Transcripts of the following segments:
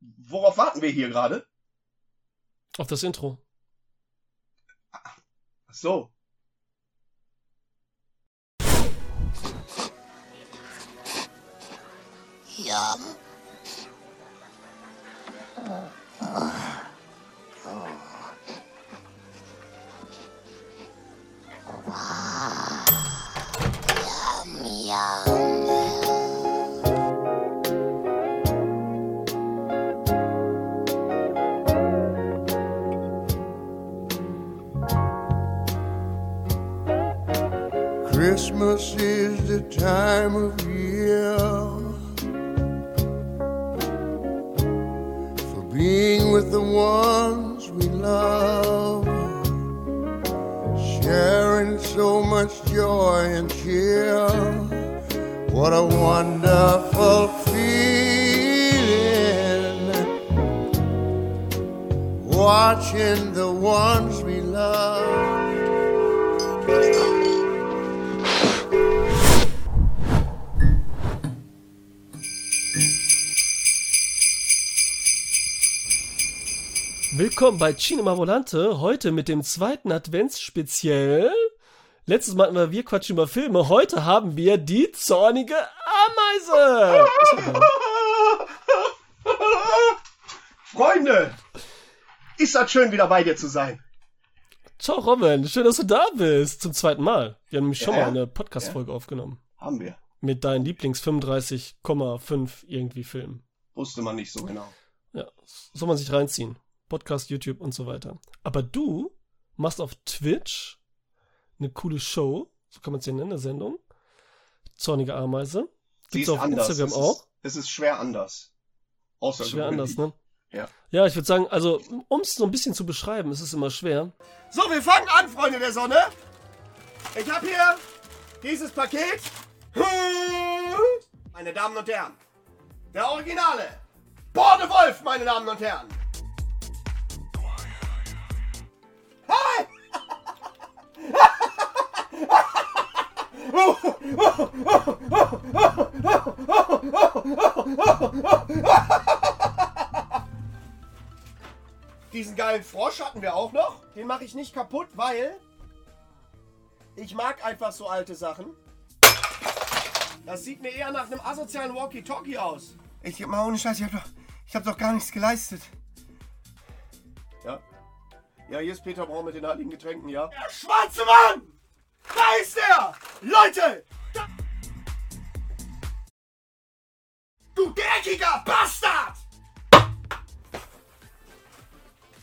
worauf warten wir hier gerade? Auf das Intro. Ach so. Ja. Christmas is the time of year for being with the ones we love, sharing so much joy and cheer. What a wonderful feeling watching the ones Willkommen bei Cinema Volante, heute mit dem zweiten Adventsspeziell. Letztes Mal hatten wir Wir quatschen über Filme, heute haben wir die zornige Ameise. Freunde! Ist das schön, wieder bei dir zu sein. Ciao Robin, schön, dass du da bist, zum zweiten Mal. Wir haben nämlich schon Ja, mal eine Podcast-Folge aufgenommen. Haben wir. Mit deinen Lieblings 35,5 irgendwie Filmen. Wusste man nicht so genau. Ja, soll man sich reinziehen. Podcast, YouTube und so weiter. Aber du machst auf Twitch eine coole Show, so kann man es ja nennen, eine Sendung. Zornige Ameise. Gibt's ist auf anders. Instagram es auch. Ist, es ist schwer anders. Außer Schwer anders, ne? Ja. Ja, ich würde sagen, also, um es so ein bisschen zu beschreiben, ist es immer schwer. So, wir fangen an, Freunde der Sonne. Ich habe hier dieses Paket. Meine Damen und Herren, der Originale. Borde Wolf, meine Damen und Herren. Diesen geilen Frosch hatten wir auch noch. Den mache ich nicht kaputt, weil ich mag einfach so alte Sachen. Das sieht mir eher nach einem asozialen Walkie-Talkie aus. Ich mal ohne Scheiß, ich hab, doch, ich hab doch gar nichts geleistet. Ja. Ja, hier ist Peter Braun mit den heiligen Getränken, ja? Der schwarze Mann! Da ist er! Leute! Da du dreckiger Bastard!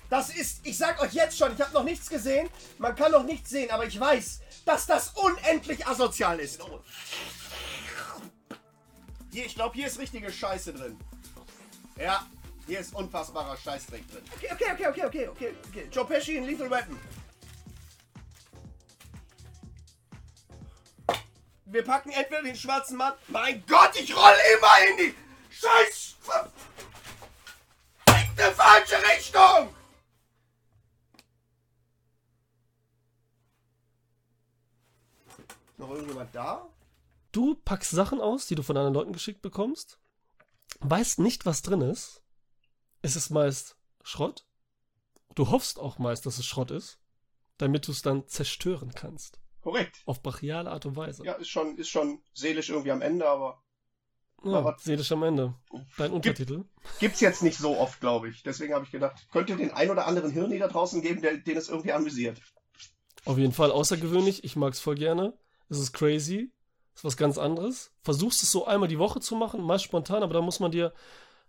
Das ist, ich sag euch jetzt schon, ich habe noch nichts gesehen. Man kann noch nichts sehen, aber ich weiß, dass das unendlich asozial ist. Hier, ich glaube, hier ist richtige Scheiße drin. Ja, hier ist unfassbarer Scheißdreck drin. Okay, okay, okay, okay, okay, okay, okay. Joe Pesci in Lethal Weapon. Wir packen entweder den schwarzen Mann. Mein Gott, ich roll immer in die Scheiß. Eine falsche Richtung! Noch irgendjemand da? Du packst Sachen aus, die du von anderen Leuten geschickt bekommst, weißt nicht, was drin ist. Es ist meist Schrott. Du hoffst auch meist, dass es Schrott ist, damit du es dann zerstören kannst. Korrekt. Auf brachiale Art und Weise. Ja, ist schon, ist schon seelisch irgendwie am Ende, aber Ja, seelisch am Ende. Dein Untertitel. gibt's jetzt nicht so oft, glaube ich. Deswegen habe ich gedacht, könnte den ein oder anderen Hirni da draußen geben, der, den es irgendwie amüsiert. Auf jeden Fall außergewöhnlich. Ich mag's voll gerne. Es ist crazy. Es ist was ganz anderes. Versuchst es so einmal die Woche zu machen, meist spontan, aber da muss man dir,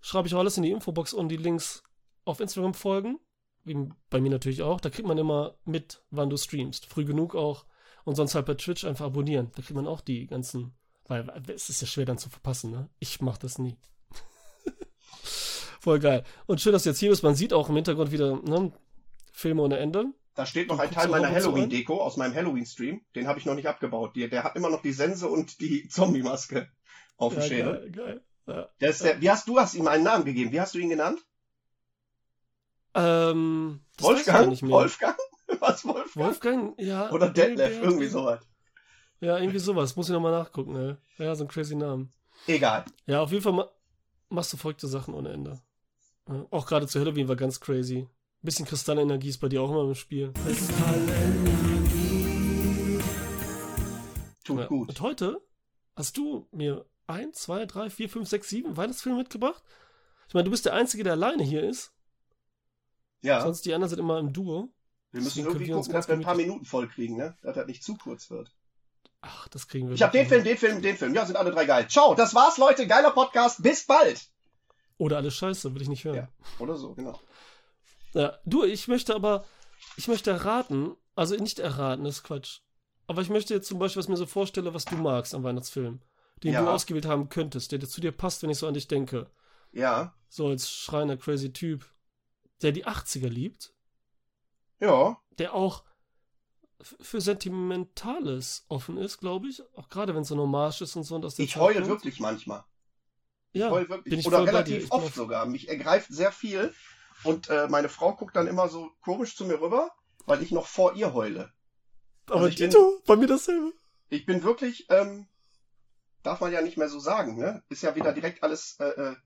schreibe ich auch alles in die Infobox und die Links auf Instagram folgen. Wie bei mir natürlich auch. Da kriegt man immer mit, wann du streamst. Früh genug auch. Und sonst halt bei Twitch einfach abonnieren. Da kriegt man auch die ganzen. Weil es ist ja schwer dann zu verpassen, ne? Ich mach das nie. Voll geil. Und schön, dass du jetzt hier bist. Man sieht auch im Hintergrund wieder, ne? Filme ohne Ende. Da steht noch Du ein Teil meiner Halloween-Deko aus meinem Halloween-Stream. Den habe ich noch nicht abgebaut. Der, der hat immer noch die Sense und die Zombie-Maske auf dem Ja, Schädel. geil, geil. Ja. Der wie hast du hast ihm einen Namen gegeben? Wie hast du ihn genannt? Ähm, Wolfgang? Wolfgang? Was Wolfgang? Wolfgang, ja. Oder Detlef, irgendwie sowas. Ja, irgendwie sowas. Muss ich nochmal nachgucken, ey. Ja, so ein crazy Namen. Egal. Ja, auf jeden Fall ma machst du verrückte Sachen ohne Ende. Ja, auch gerade zu Halloween war ganz crazy. Ein bisschen Kristallenergie ist bei dir auch immer im Spiel. Tut Ja. gut. Und heute hast du mir ein, zwei, drei, vier, fünf, sechs, sieben Weihnachtsfilme mitgebracht. Ich meine, du bist der Einzige, der alleine hier ist. Ja, Sonst die anderen sind immer im Duo. Wir müssen deswegen irgendwie wir gucken, dass wir ein paar Minuten voll kriegen, ne? Dass das nicht zu kurz wird. Ach, das kriegen wir. Ich habe den Film, den Film, den Film. Ja, sind alle drei geil. Ciao, das war's, Leute. Geiler Podcast. Bis bald. Oder alles scheiße, will ich nicht hören. Ja. Oder so, genau. Ja, du, ich möchte aber, ich möchte erraten, also nicht erraten, das ist Quatsch. Aber ich möchte jetzt zum Beispiel, was mir so vorstelle, was du magst am Weihnachtsfilm. Den Ja. du ausgewählt haben könntest, der zu dir passt, wenn ich so an dich denke. Ja, So als schreiner, crazy Typ, der die 80er liebt, ja. der auch für Sentimentales offen ist, glaube ich. Auch gerade wenn es so eine Hommage ist und so. Und aus Ich heule kommt. wirklich manchmal. Ja, heul bin wirklich. ich Oder relativ Ich oft sogar. Mich ergreift sehr viel. Und äh, meine Frau guckt dann immer so komisch zu mir rüber, weil ich noch vor ihr heule. Aber also ich bin- Tito, bei mir dasselbe. Ich bin wirklich, ähm, darf man ja nicht mehr so sagen, ne? Ist ja wieder direkt alles äh, äh,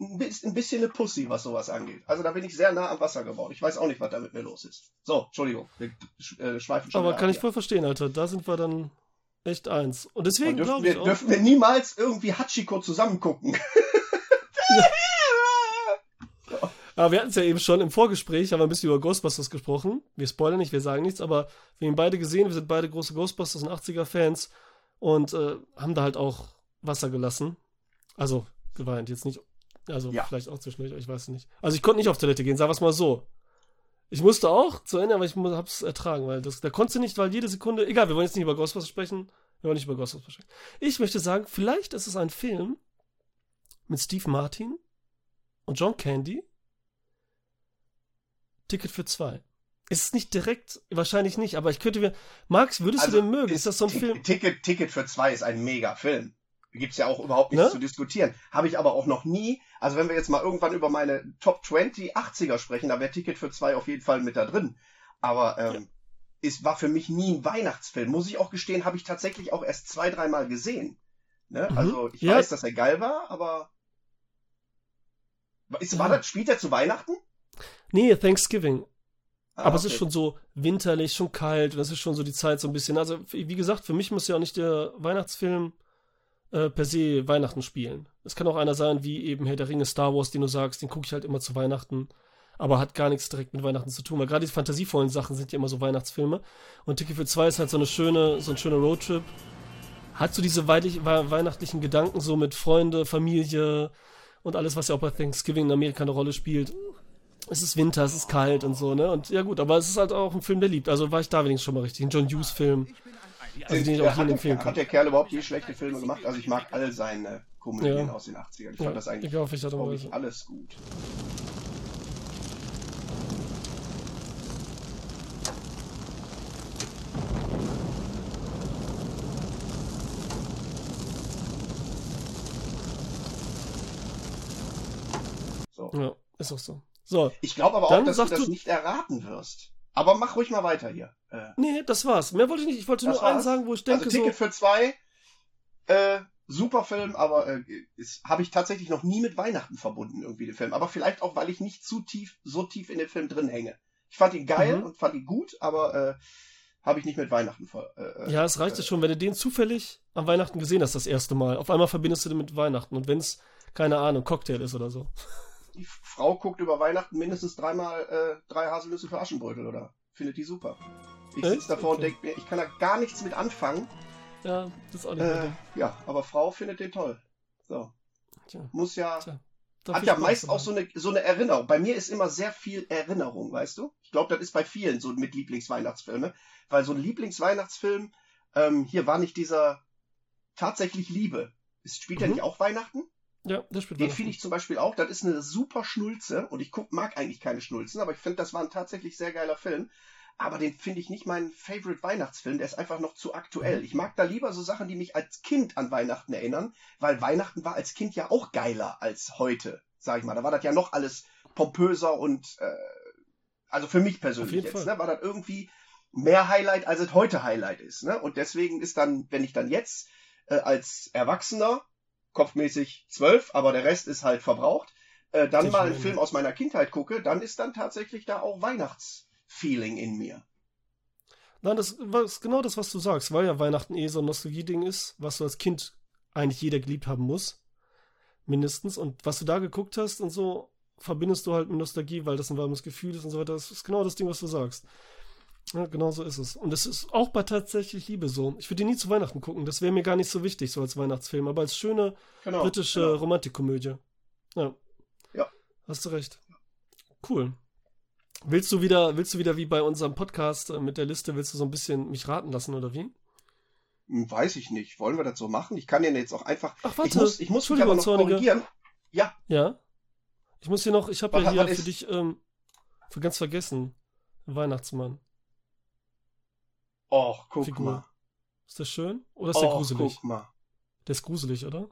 ein bis- ein bisschen eine Pussy, was sowas angeht. Also da bin ich sehr nah am Wasser gebaut. Ich weiß auch nicht, was da mit mir los ist. So, Entschuldigung, wir äh, schweifen schon Aber kann ich hier. voll verstehen, Alter. Da sind wir dann echt eins. Und deswegen dürfen glaube ich wir, auch. dürfen wir niemals irgendwie Hachiko zusammen gucken. Aber wir hatten es ja eben schon im Vorgespräch, haben wir ein bisschen über Ghostbusters gesprochen. Wir spoilern nicht, wir sagen nichts, aber wir haben beide gesehen, wir sind beide große Ghostbusters und 80er-Fans und äh, haben da halt auch Wasser gelassen. Also geweint, jetzt nicht, also Ja. vielleicht auch zwischendurch, ich weiß es nicht. Also ich konnte nicht auf Toilette gehen, sagen wir es mal so. Ich musste auch zu Ende, aber ich hab's ertragen, weil das, da konntest du nicht, weil jede Sekunde, egal, wir wollen jetzt nicht über Ghostbusters sprechen, wir wollen nicht über Ghostbusters sprechen. Ich möchte sagen, vielleicht ist es ein Film mit Steve Martin und John Candy, Ticket für zwei. Ist es nicht direkt, wahrscheinlich nicht, aber ich könnte mir. Max, würdest Also, du den mögen? Ist das so ein Film? Ticket, Ticket für zwei ist ein mega Film. Gibt's ja auch überhaupt nichts Ne? zu diskutieren. Habe ich aber auch noch nie. Also wenn wir jetzt mal irgendwann über meine Top 20 80er sprechen, da wäre Ticket für zwei auf jeden Fall mit da drin. Aber ähm, es war für mich nie ein Weihnachtsfilm. Muss ich auch gestehen, habe ich tatsächlich auch erst zwei, dreimal gesehen. Ne? Mhm. Also ich Ja. weiß, dass er geil war, aber ist, war Ja. das, spielt er zu Weihnachten? Nee, Thanksgiving. Ah, aber es okay. ist schon so winterlich, schon kalt das ist schon so die Zeit so ein bisschen. Also, wie gesagt, für mich muss ja auch nicht der Weihnachtsfilm äh, per se Weihnachten spielen. Es kann auch einer sein, wie eben Herr der Ringe, Star Wars, den du sagst, den gucke ich halt immer zu Weihnachten. Aber hat gar nichts direkt mit Weihnachten zu tun, weil gerade die fantasievollen Sachen sind ja immer so Weihnachtsfilme. Und Ticket für zwei ist halt so eine schöne, so ein schöner Roadtrip. Hat so diese weihlich- wei- weihnachtlichen Gedanken so mit Freunde, Familie und alles, was ja auch bei Thanksgiving in Amerika eine Rolle spielt. Es ist Winter, es ist kalt und so, ne? Und ja gut, aber es ist halt auch ein Film, der liebt. Also war ich da wenigstens schon mal richtig. Ein John Hughes-Film. Also den ich auch hat, der, empfehlen hat kann. der Kerl überhaupt je schlechte Filme gemacht? Also ich mag all seine Komödien Ja. aus den 80ern. Ich Ja, fand das eigentlich, Art und glaube Weise. ich, alles gut. So. Ja, ist auch so. So, Ich glaube aber auch, dass du das du- nicht erraten wirst. Aber mach ruhig mal weiter hier. Äh, nee, das war's. Mehr wollte ich nicht. Ich wollte nur eins war's? sagen, wo ich denke also Ticket so. für zwei, äh, super Film, aber äh, habe ich tatsächlich noch nie mit Weihnachten verbunden, irgendwie den Film. Aber vielleicht auch, weil ich nicht zu tief, so tief in den Film drin hänge. Ich fand ihn geil Mhm. und fand ihn gut, aber äh, habe ich nicht mit Weihnachten ver äh, Ja, es reicht ja schon, wenn du den zufällig am Weihnachten gesehen hast, das erste Mal. Auf einmal verbindest du den mit Weihnachten. Und wenn es, keine Ahnung, Cocktail ist oder so. Die Frau guckt über Weihnachten mindestens dreimal äh, drei Haselnüsse für Aschenbrödel, oder? Findet die super. Ich sitze davor und Okay. denke mir, ich kann da gar nichts mit anfangen. Ja, das ist auch nicht Äh, ja, aber Frau findet den toll. So. Tja, Muss ja. tja. Hat ja meist auch so eine, so eine Erinnerung. Bei mir ist immer sehr viel Erinnerung, weißt du? Ich glaube, das ist bei vielen so mit Lieblingsweihnachtsfilme. Weil so ein Lieblingsweihnachtsfilm, ähm, hier war nicht dieser tatsächlich Liebe. Ist, spielt Mhm. nicht auch Weihnachten? Ja, das spielt Den finde ich zum Beispiel auch. Das ist eine super Schnulze. Und ich guck, mag eigentlich keine Schnulzen, aber ich finde, das war ein tatsächlich sehr geiler Film. Aber den finde ich nicht mein Favorite Weihnachtsfilm. Der ist einfach noch zu Mhm. aktuell. Ich mag da lieber so Sachen, die mich als Kind an Weihnachten erinnern, weil Weihnachten war als Kind ja auch geiler als heute, sag ich mal. Da war das ja noch alles pompöser und äh, also für mich persönlich jetzt, ne, war das irgendwie mehr Highlight, als es heute Highlight ist. Ne? Und deswegen ist dann, wenn ich dann jetzt äh, als Erwachsener, kopfmäßig zwölf, aber der Rest ist halt verbraucht, äh, dann Sehr mal einen. Film aus meiner Kindheit gucke, dann ist dann tatsächlich da auch Weihnachtsfeeling in mir. Nein, das war- ist genau das, was du sagst, weil ja Weihnachten eh so ein Nostalgie-Ding ist, was du als Kind eigentlich jeder geliebt haben muss. Mindestens. Und was du da geguckt hast und so, verbindest du halt mit Nostalgie, weil das ein warmes Gefühl ist und so weiter. Das ist genau das Ding, was du sagst. Ja, genau so ist es. Und es ist auch bei tatsächlich Liebe so. Ich würde die nie zu Weihnachten gucken. Das wäre mir gar nicht so wichtig, so als Weihnachtsfilm. Aber als schöne Genau. britische genau. Romantikkomödie. Ja. Ja. Hast du recht. Cool. Willst du wieder, willst du wieder wie bei unserem Podcast äh, mit der Liste, willst du so ein bisschen mich raten lassen oder wie? Hm, Weiß ich nicht. Wollen wir das so machen? Ich kann ja jetzt auch einfach. Ach, warte. Ich muss, ich muss mich aber noch Zorniger. korrigieren. Ja, Ja. Ich muss hier noch, ich habe ja hier für dich, ähm, für ganz vergessen, Weihnachtsmann. Och, guck Figur. mal. Ist das schön? Oder ist der Och, gruselig? guck mal. Der ist gruselig, oder?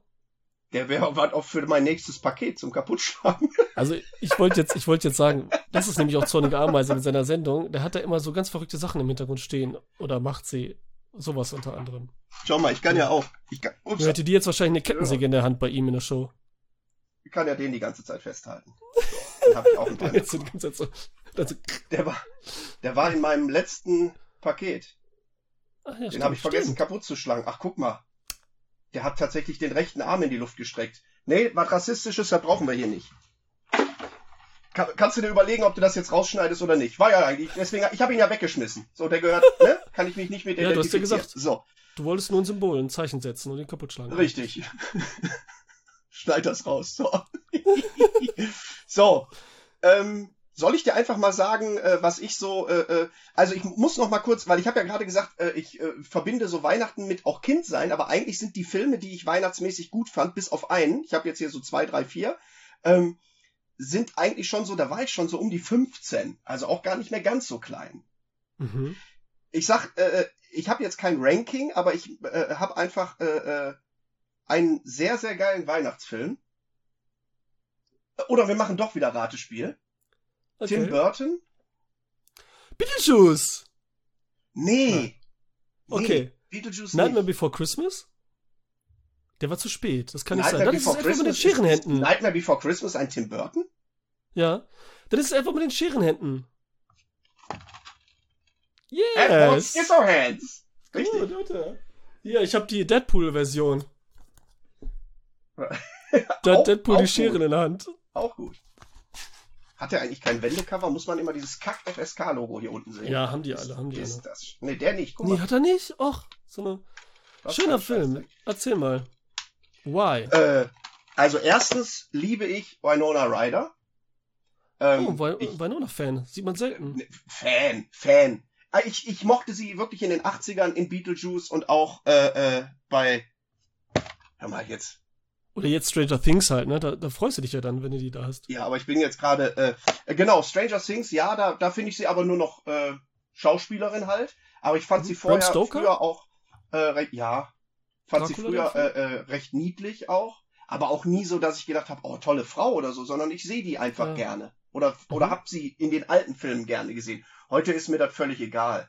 Der wäre was auch für mein nächstes Paket zum Kaputtschlagen. Also ich wollte jetzt, ich wollte jetzt sagen, das ist nämlich auch Zornige Ameise mit seiner Sendung. Der hat da immer so ganz verrückte Sachen im Hintergrund stehen oder macht sie. Sowas unter anderem. Schau mal, ich kann ja auch. Ich kann, ups, hätte die jetzt wahrscheinlich eine Kettensäge in der Hand bei ihm in der Show. ich kann ja den die ganze Zeit festhalten. So, den hab ich auch dann so, Der war, der war in meinem letzten Paket. Ach ja, Den stimmt, habe ich vergessen stimmt. kaputt zu schlagen. Ach, guck mal. Der hat tatsächlich den rechten Arm in die Luft gestreckt. Nee, was Rassistisches, das brauchen wir hier nicht. Kann, kannst du dir überlegen, ob du das jetzt rausschneidest oder nicht? War ja eigentlich, deswegen, ich habe ihn ja weggeschmissen. So, der gehört, ne? Kann ich mich nicht mit Ja, du hast ja identifizieren. gesagt. So, Du wolltest nur ein Symbol, ein Zeichen setzen und ihn kaputt schlagen. richtig. Schneid das raus. So, so ähm, soll ich dir einfach mal sagen, äh, was ich so, äh, äh, also ich muss noch mal kurz, weil ich habe ja gerade gesagt, äh, ich äh, verbinde so Weihnachten mit auch Kind sein, aber eigentlich sind die Filme, die ich weihnachtsmäßig gut fand, bis auf einen, ich habe jetzt hier so zwei, drei, vier, ähm, sind eigentlich schon so, da war ich schon so um die 15, also auch gar nicht mehr ganz so klein. Mhm. Ich sag, äh, ich habe jetzt kein Ranking, aber ich äh, habe einfach äh, äh, einen sehr, sehr geilen Weihnachtsfilm. Oder wir machen doch wieder Ratespiel. Tim Okay. Burton? Beetlejuice! Nee. Okay. Nee, Beetlejuice Nightmare nicht. Before Christmas? Der war zu spät. Das kann nicht Nightmare sein. Dann ist es einfach mit den Christmas ist- ist Scherenhänden. Nightmare Before Christmas ein Tim Burton? Ja. Dann ist es einfach mit den Scherenhänden. Yes! Scissorhands. Gut, Richtig. Alter. Ja, ich habe die Deadpool-Version. Da hat Deadpool auch die Scheren gut. in der Hand. Auch gut. Hat er eigentlich kein Wendecover? Muss man immer dieses Kack-FSK-Logo hier unten sehen? Ja, haben die alle, haben die ist alle. das? Nee, der nicht. Guck Nee, mal. hat er nicht? Och, so eine schöner scheiße Film. Erzähl mal. Why? Äh, also erstens liebe ich Winona Ryder. Ähm, oh, Winona-Fan. Sieht man selten. Fan, Fan. Ah, Ich, ich mochte sie wirklich in den 80ern in Beetlejuice und auch äh, äh, bei. Hör mal jetzt. Oder jetzt Stranger Things halt, ne? Da, da freust du dich ja dann, wenn du die da hast. Ja, aber ich bin jetzt gerade. Äh, äh, genau, Stranger Things, ja, da, da finde ich sie aber nur noch äh, Schauspielerin halt. Aber ich fand Mhm. sie vorher früher auch. Äh, ja. Fand sie Dracula, früher der äh, äh, recht niedlich auch. Aber auch nie so, dass ich gedacht habe, oh, tolle Frau oder so, sondern ich sehe die einfach Ja. gerne. Oder, oder Mhm. hab sie in den alten Filmen gerne gesehen. Heute ist mir das völlig egal.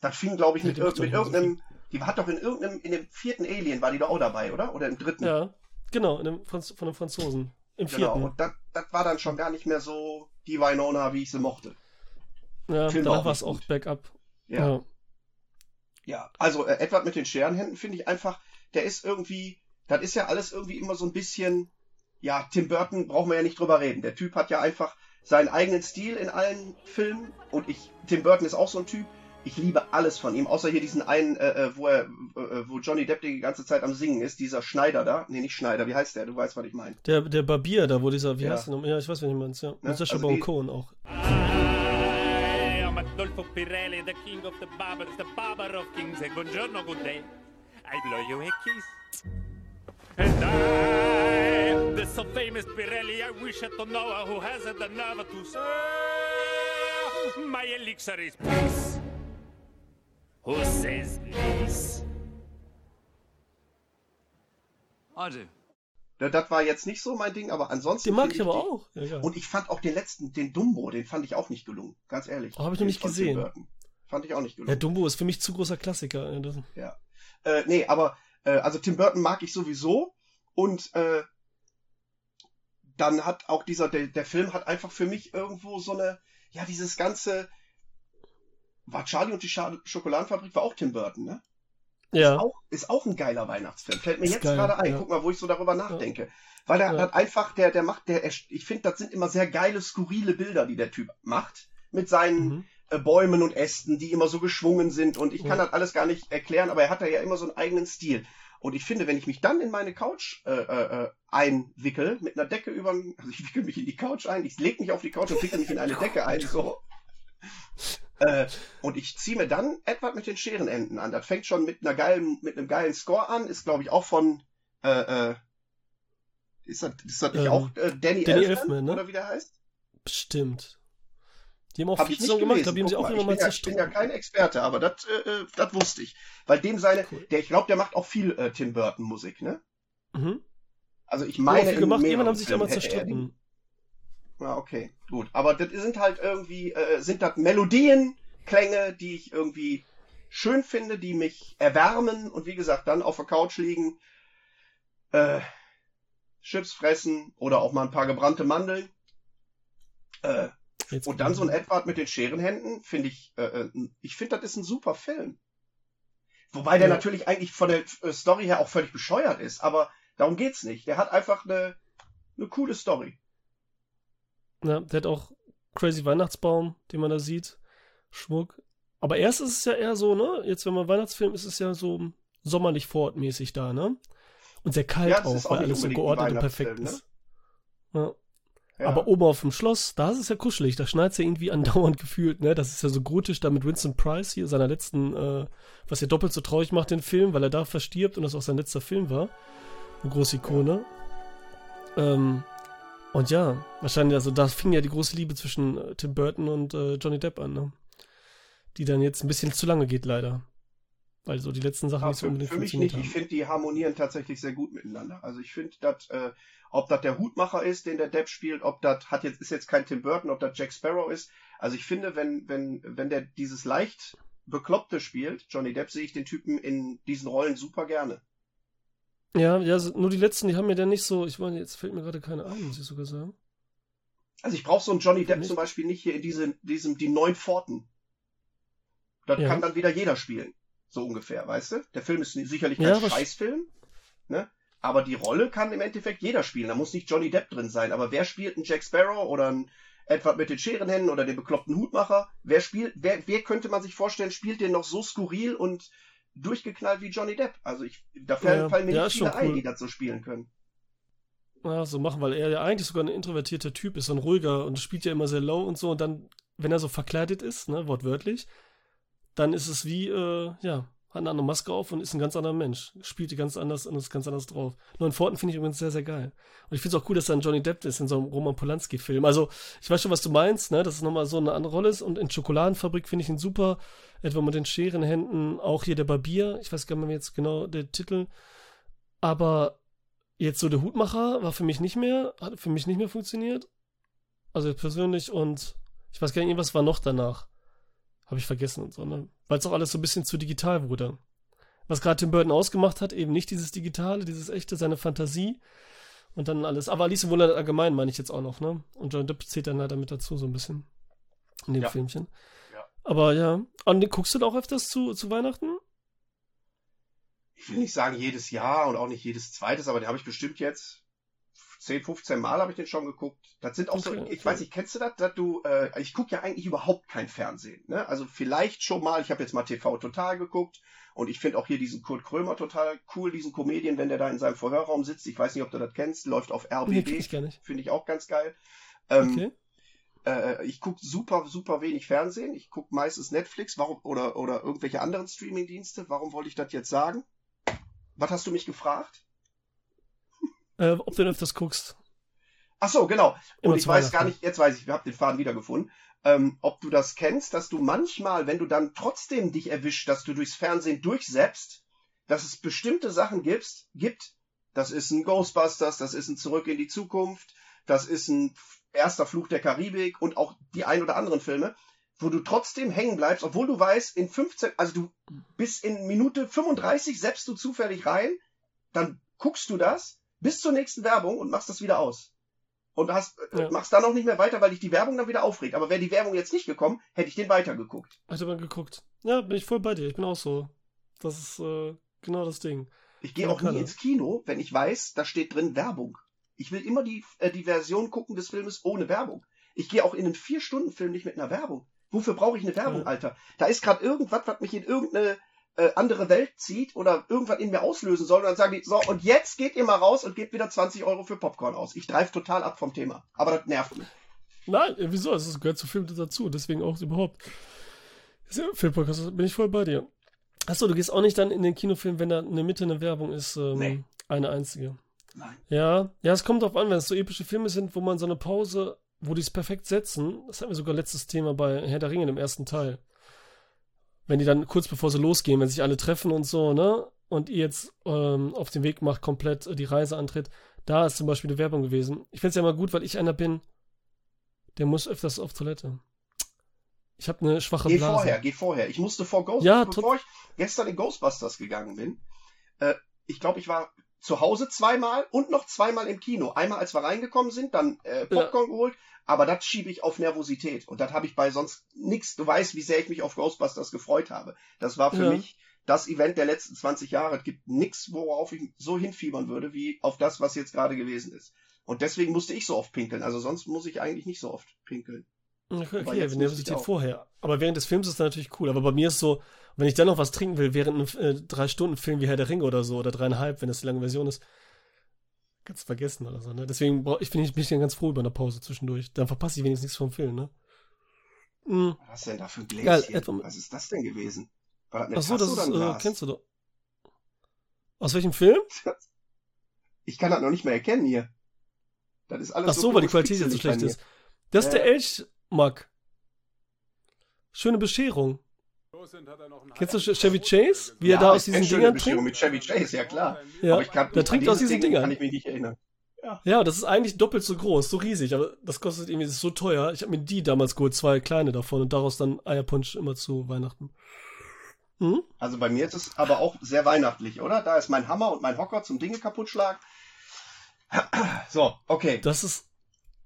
Das fing, glaube ich, Ja, mit, doch mit so irgendeinem. Die hat doch in irgendeinem, in dem vierten Alien war die da auch dabei, oder? Oder im dritten? Ja, genau, Franz von den Franzosen. Im Genau. vierten. Und das, war dann schon gar nicht mehr so die Winona, wie ich sie mochte. ja, Film danach auch war es auch. Backup. Ja. Ja. Ja, also äh, Edward mit den Scherenhänden finde ich einfach, der ist irgendwie, das ist ja alles irgendwie immer so ein bisschen, ja, Tim Burton brauchen wir ja nicht drüber reden. Der Typ hat ja einfach seinen eigenen Stil in allen Filmen und ich, Tim Burton ist auch so ein Typ. Ich liebe alles von ihm, außer hier diesen einen, äh, äh, wo er, äh, wo Johnny Depp die ganze Zeit am Singen ist, dieser Schneider da. Nee, nicht Schneider, wie heißt der? Du weißt, was ich meine. Der, der Barbier da, wo dieser, wie Ja. heißt der nochmal? Ja, ich weiß, wen du meinst, ja. Mit Sacha also Baron Cohen auch. I am Adolfo Pirelli, the king of the barbers, the barber of kings. Hey, buongiorno, good day. I blow you a kiss. And I, the so famous Pirelli, I wish to know who has the nerve to say, my elixir is peace. Who says this? I do. Das, war jetzt nicht so mein Ding, aber ansonsten. Den mag ich aber auch. Ja, ja. Und ich fand auch den letzten, den Dumbo, den fand ich auch nicht gelungen, ganz ehrlich. Oh, hab ich noch nicht gesehen. Fand ich auch nicht ja, gelungen. Dumbo ist für mich zu großer Klassiker. Ja, das- Ja. Äh, nee, aber äh, also Tim Burton mag ich sowieso und äh, dann hat auch dieser, der, der Film hat einfach für mich irgendwo so eine, ja, dieses ganze, war Charlie und die Scha Schokoladenfabrik war auch Tim Burton, ne? Ja. Ist, auch, ist auch ein geiler Weihnachtsfilm. Fällt mir Ist jetzt geil, gerade ein. ja. Guck mal, wo ich so darüber nachdenke. Weil er Ja. hat einfach, der, der macht, der, ich finde, das sind immer sehr geile, skurrile Bilder, die der Typ macht. Mit seinen Mhm. äh, Bäumen und Ästen, die immer so geschwungen sind. Und ich kann Ja. das alles gar nicht erklären, aber er hat da ja immer so einen eigenen Stil. Und ich finde, wenn ich mich dann in meine Couch äh, äh, äh, einwickel, mit einer Decke über, also ich wickel mich in die Couch ein, ich lege mich auf die Couch und wickel mich in eine Decke ein, so. Äh, und ich ziehe mir dann Edward mit den Scherenenden an. Das fängt schon mit einer geilen, mit einem geilen Score an, ist glaube ich auch von äh, äh, ist das, ist das nicht Ähm, auch äh, Danny, Danny Elfman, Elfman, ne? oder wie der heißt? Bestimmt. Die haben auch Hab viel ich zusammen gemacht, gelesen. da haben sie auch mal, immer ich, mal bin ja, ich bin ja kein Experte, aber das äh, äh, das wusste ich. Weil dem seine, Cool. der, ich glaube, der macht auch viel äh, Tim Burton Musik, ne? Mhm. Also ich meine, viel in gemacht, irgendwann haben sich er die- zerstritten. Ja, okay, gut. Aber das sind halt irgendwie, äh, sind das Melodien, Klänge, die ich irgendwie schön finde, die mich erwärmen und wie gesagt, dann auf der Couch liegen, äh, Chips fressen oder auch mal ein paar gebrannte Mandeln. Äh, und dann so ein Edward mit den Scherenhänden, finde ich, äh, äh, ich finde, das ist ein super Film. Wobei der Ja. natürlich eigentlich von der äh, Story her auch völlig bescheuert ist, aber darum geht's nicht. Der hat einfach eine, eine coole Story. Ja, der hat auch crazy Weihnachtsbaum, den man da sieht. Schmuck. Aber erst ist es ja eher so, ne? Jetzt, wenn man Weihnachtsfilm ist, ist es ja so sommerlich vorortmäßig da, ne? Und sehr kalt Ja, auch, weil alles so geordnet und perfekt Weihnachtsfilm, ist. Ja. Ja. Aber oben auf dem Schloss, da ist es ja kuschelig. Da schneit es ja irgendwie andauernd gefühlt, ne? Das ist ja so gotisch da mit Vincent Price hier, seiner letzten, äh, was ja doppelt so traurig macht, den Film, weil er da verstirbt und das auch sein letzter Film war. Eine große Ikone. Ähm, und ja, wahrscheinlich, also da fing ja die große Liebe zwischen äh, Tim Burton und äh, Johnny Depp an, ne? Die dann jetzt ein bisschen zu lange geht, leider. Weil so die letzten Sachen Ja, nicht so für, unbedingt für mich funktioniert nicht. Ich haben. finde, die harmonieren tatsächlich sehr gut miteinander. Also ich finde, dass, äh, ob das der Hutmacher ist, den der Depp spielt, ob das hat jetzt ist jetzt kein Tim Burton, ob das Jack Sparrow ist. Also ich finde, wenn wenn wenn der dieses leicht bekloppte spielt, Johnny Depp, sehe ich den Typen in diesen Rollen super gerne. Ja, ja, nur die letzten, die haben mir dann nicht so, ich meine, jetzt fällt mir gerade keine ein, muss ich sogar sagen. Also ich brauche so einen Johnny Depp Nicht? zum Beispiel nicht hier in diese, diesem die neun Pforten. Das Ja. kann dann wieder jeder spielen, so ungefähr, weißt du? Der Film ist sicherlich kein Ja, Scheißfilm, ne? Aber die Rolle kann im Endeffekt jeder spielen. Da muss nicht Johnny Depp drin sein. Aber wer spielt einen Jack Sparrow oder einen Edward mit den Scherenhänden oder den bekloppten Hutmacher? Wer spielt, wer, wer könnte man sich vorstellen, spielt den noch so skurril und durchgeknallt wie Johnny Depp? Also ich, da fallen, Ja, fallen mir ja, nicht viele ein, cool. die das so spielen können. Ja, so machen, weil er ja eigentlich sogar ein introvertierter Typ ist, so ein ruhiger und spielt ja immer sehr low und so. Und dann, wenn er so verkleidet ist, ne, wortwörtlich, dann ist es wie, äh, ja, hat eine andere Maske auf und ist ein ganz anderer Mensch. Spielt die ganz anders und ist ganz anders drauf. Neuen Forten finde ich übrigens sehr, sehr geil. Und ich finde es auch cool, dass da ein Johnny Depp ist in so einem Roman Polanski-Film. Also, ich weiß schon, was du meinst, ne, dass es nochmal so eine andere Rolle ist. Und in Schokoladenfabrik finde ich ihn super. Etwa mit den Scherenhänden, auch hier der Barbier. Ich weiß gar nicht mehr jetzt genau der Titel. Aber Jetzt so der Hutmacher war für mich nicht mehr, hat für mich nicht mehr funktioniert. Also persönlich und ich weiß gar nicht, was war noch danach. Habe ich vergessen und so, ne? Weil es auch alles so ein bisschen zu digital wurde. Was gerade Tim Burton ausgemacht hat, eben nicht dieses Digitale, dieses echte, seine Fantasie und dann alles. Aber Alice im Wunderland allgemein meine ich jetzt auch noch, ne? Und John Depp zählt dann halt damit dazu so ein bisschen. In dem Ja. Filmchen. Ja. Aber ja. Und guckst du da auch öfters zu, zu Weihnachten? ich will nicht sagen jedes Jahr und auch nicht jedes zweites, aber den habe ich bestimmt jetzt 10, 15 Mal habe ich den schon geguckt. Das sind auch so, Okay, ich okay. weiß nicht, kennst du das, dass du, äh, ich gucke ja eigentlich überhaupt kein Fernsehen. Ne? Also vielleicht schon mal, ich habe jetzt mal TV Total geguckt und ich finde auch hier diesen Kurt Krömer total cool, diesen Comedian, wenn der da in seinem Vorhörraum sitzt. Ich weiß nicht, ob du das kennst, läuft auf Nee, RBB, nicht. finde ich auch ganz geil. Ähm, Okay. äh, ich gucke super, super wenig Fernsehen. Ich gucke meistens Netflix warum, oder, oder irgendwelche anderen Streamingdienste. Warum wollte ich das jetzt sagen? Was hast du mich gefragt? Äh, ob du denn öfters guckst. Ach so, genau. Immer Und ich weiß gar nicht, jetzt weiß ich, wir haben den Faden wiedergefunden, ähm, ob du das kennst, dass du manchmal, wenn du dann trotzdem dich erwischt, dass du durchs Fernsehen durchseppst, dass es bestimmte Sachen gibst, gibt, das ist ein Ghostbusters, das ist ein Zurück in die Zukunft, das ist ein erster Fluch der Karibik und auch die ein oder anderen Filme, wo du trotzdem hängen bleibst, obwohl du weißt, in 15, also du bis in Minute 35 seppst du zufällig rein, dann guckst du das bis zur nächsten Werbung und machst das wieder aus. und hast, äh, Ja. machst dann auch nicht mehr weiter, weil dich die Werbung dann wieder aufregt. Aber wäre die Werbung jetzt nicht gekommen, hätte ich den weitergeguckt. Hätte man geguckt. Ja, bin ich voll bei dir. Ich bin auch so. Das ist äh, genau das Ding. Ich gehe auch nie ins Kino, wenn ich weiß, da steht drin Werbung. Ich will immer die, äh, die Version gucken des Filmes ohne Werbung. Ich gehe auch in einen Vier-Stunden-Film nicht mit einer Werbung. Wofür brauche ich eine Werbung, Ja. Alter? Da ist gerade irgendwas, was mich in irgendeine äh, andere Welt zieht oder irgendwas in mir auslösen soll. Und dann sagen die, so, und jetzt geht ihr mal raus und gebt wieder 20 Euro für Popcorn aus. Ich dreife total ab vom Thema. Aber das nervt mich. Nein, äh, wieso? Es gehört zu Film dazu, deswegen auch überhaupt. Filmpodcast, bin ich voll bei dir. Achso, du gehst auch nicht dann in den Kinofilm, wenn da in der Mitte eine Werbung ist, ähm, Nee. eine einzige. Nein. Ja, ja, es kommt drauf an, wenn es so epische Filme sind, wo man so eine Pause, wo die es perfekt setzen. Das hatten wir sogar letztes Thema bei Herr der Ringe im ersten Teil. Wenn die dann kurz bevor sie losgehen, wenn sich alle treffen und so, ne? Und ihr jetzt ähm, auf den Weg macht, komplett äh, die Reise antritt, da ist zum Beispiel eine Werbung gewesen. Ich finde es ja immer gut, weil ich einer bin, der muss öfters auf Toilette. Ich habe eine schwache Geh Blase. vorher, geh vorher. Ich musste vor Ghostbusters, Ja, bevor ich gestern in Ghostbusters gegangen bin, äh, ich glaube, ich war zu Hause zweimal und noch zweimal im Kino. Einmal, als wir reingekommen sind, dann äh, Popcorn geholt, aber das schiebe ich auf Nervosität. Und das habe ich bei sonst nix. Du weißt, wie sehr ich mich auf Ghostbusters gefreut habe. Das war für Ja. mich das Event der letzten 20 Jahre. Es gibt nichts, worauf ich so hinfiebern würde, wie auf das, was jetzt gerade gewesen ist. Und deswegen musste ich so oft pinkeln. Also sonst muss ich eigentlich nicht so oft pinkeln. Okay, okay Nervosität vorher. Aber während des Films ist das natürlich cool. Aber bei mir ist so, wenn ich dann noch was trinken will, während einem äh, drei Stunden Film wie Herr der Ringe oder so, oder dreieinhalb, wenn das die lange Version ist, kannst du vergessen oder so, ne? Deswegen brauch, ich finde ich bin ich dann ganz froh über eine Pause zwischendurch. Dann verpasse ich wenigstens nichts vom Film, ne? Mhm. Was ist denn da für ein Gläschen? etwa- was ist das denn gewesen? War das eine Ach so, Tasse das ist, äh, kennst du doch. Aus welchem Film? Ich kann das noch nicht mehr erkennen hier. Das ist alles Ach so, weil die Qualität jetzt so schlecht ist. Das ist der Äh. Elchmack. Schöne Bescherung. Kennst du Chevy Chase? Wie mir. er da Ja, aus diesen Dingern trinkt? mit Chevy Chase, ja klar. Ja, Aber ich kann, der trinkt aus diesen Ding Dingern. Kann ich mich nicht erinnern. Ja, das ist eigentlich doppelt so groß, so riesig, aber das kostet irgendwie das ist so teuer. Ich habe mir die damals geholt, zwei kleine davon und daraus dann Eierpunsch immer zu Weihnachten. Hm? Also bei mir ist es aber auch sehr weihnachtlich, oder? Da ist mein Hammer und mein Hocker zum Dinge kaputt schlagen. So, okay. Das ist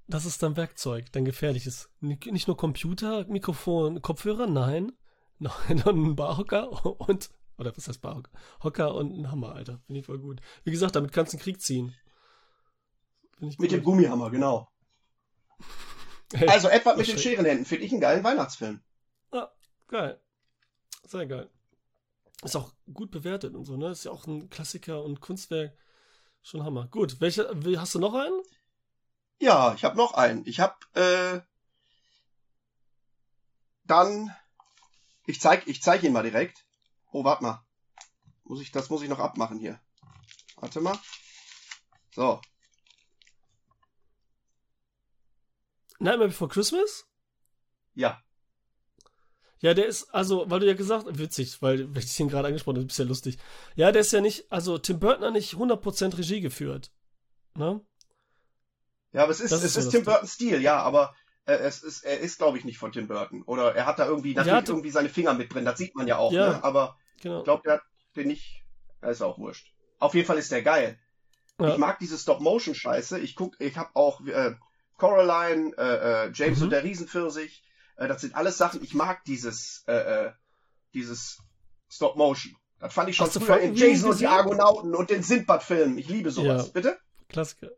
das ist dein Werkzeug, dein gefährliches. Nicht nicht nur Computer, Mikrofon, Kopfhörer, nein, noch, noch ein Barhocker und oder was heißt Barhocker? Hocker und ein Hammer, Alter. Finde ich voll gut. Wie gesagt, damit kannst du einen Krieg ziehen. Mit dem. Gummihammer, genau. Hey, Also Edward mit den wahrscheinlich- Scherenhänden finde ich einen geilen Weihnachtsfilm. Ja, geil. Sehr geil. Ist auch gut bewertet und so, ne? Ist ja auch ein Klassiker und Kunstwerk. Schon Hammer. Gut, welche, hast du noch einen? Ja, ich habe noch einen. Ich habe äh, dann ich zeig ich zeig ihn mal direkt. Oh, warte mal. Muss ich das muss ich noch abmachen hier. Warte mal. So, Nightmare Before Christmas? ja. Ja, der ist, also, weil du ja gesagt witzig, weil, weil ich den gerade angesprochen habe, ist ja lustig. Ja, der ist ja nicht, also Tim Burton hat nicht 100% Regie geführt. Ne? Ja, aber es ist Das es ist Tim. Burton Stil, ja, aber es ist er ist glaube ich nicht von Tim Burton oder er hat da irgendwie natürlich hat- irgendwie seine Finger mit drin, das sieht man ja auch, Ja. ne? aber Genau. ich glaube, der hat den nicht, er ist auch wurscht. Auf jeden Fall ist der geil. Ja. Ich mag diese Stop-Motion-Scheiße. Ich guck, ich habe auch äh, Coraline, äh, äh, James Mhm. und der Riesenpfirsich. Äh, das sind alles Sachen. Ich mag dieses, äh, äh, dieses Stop-Motion. Das fand ich schon Hast früher in Jason und die? Argonauten und den Sindbad-Filmen. Ich liebe sowas. Ja. Bitte? Klassiker.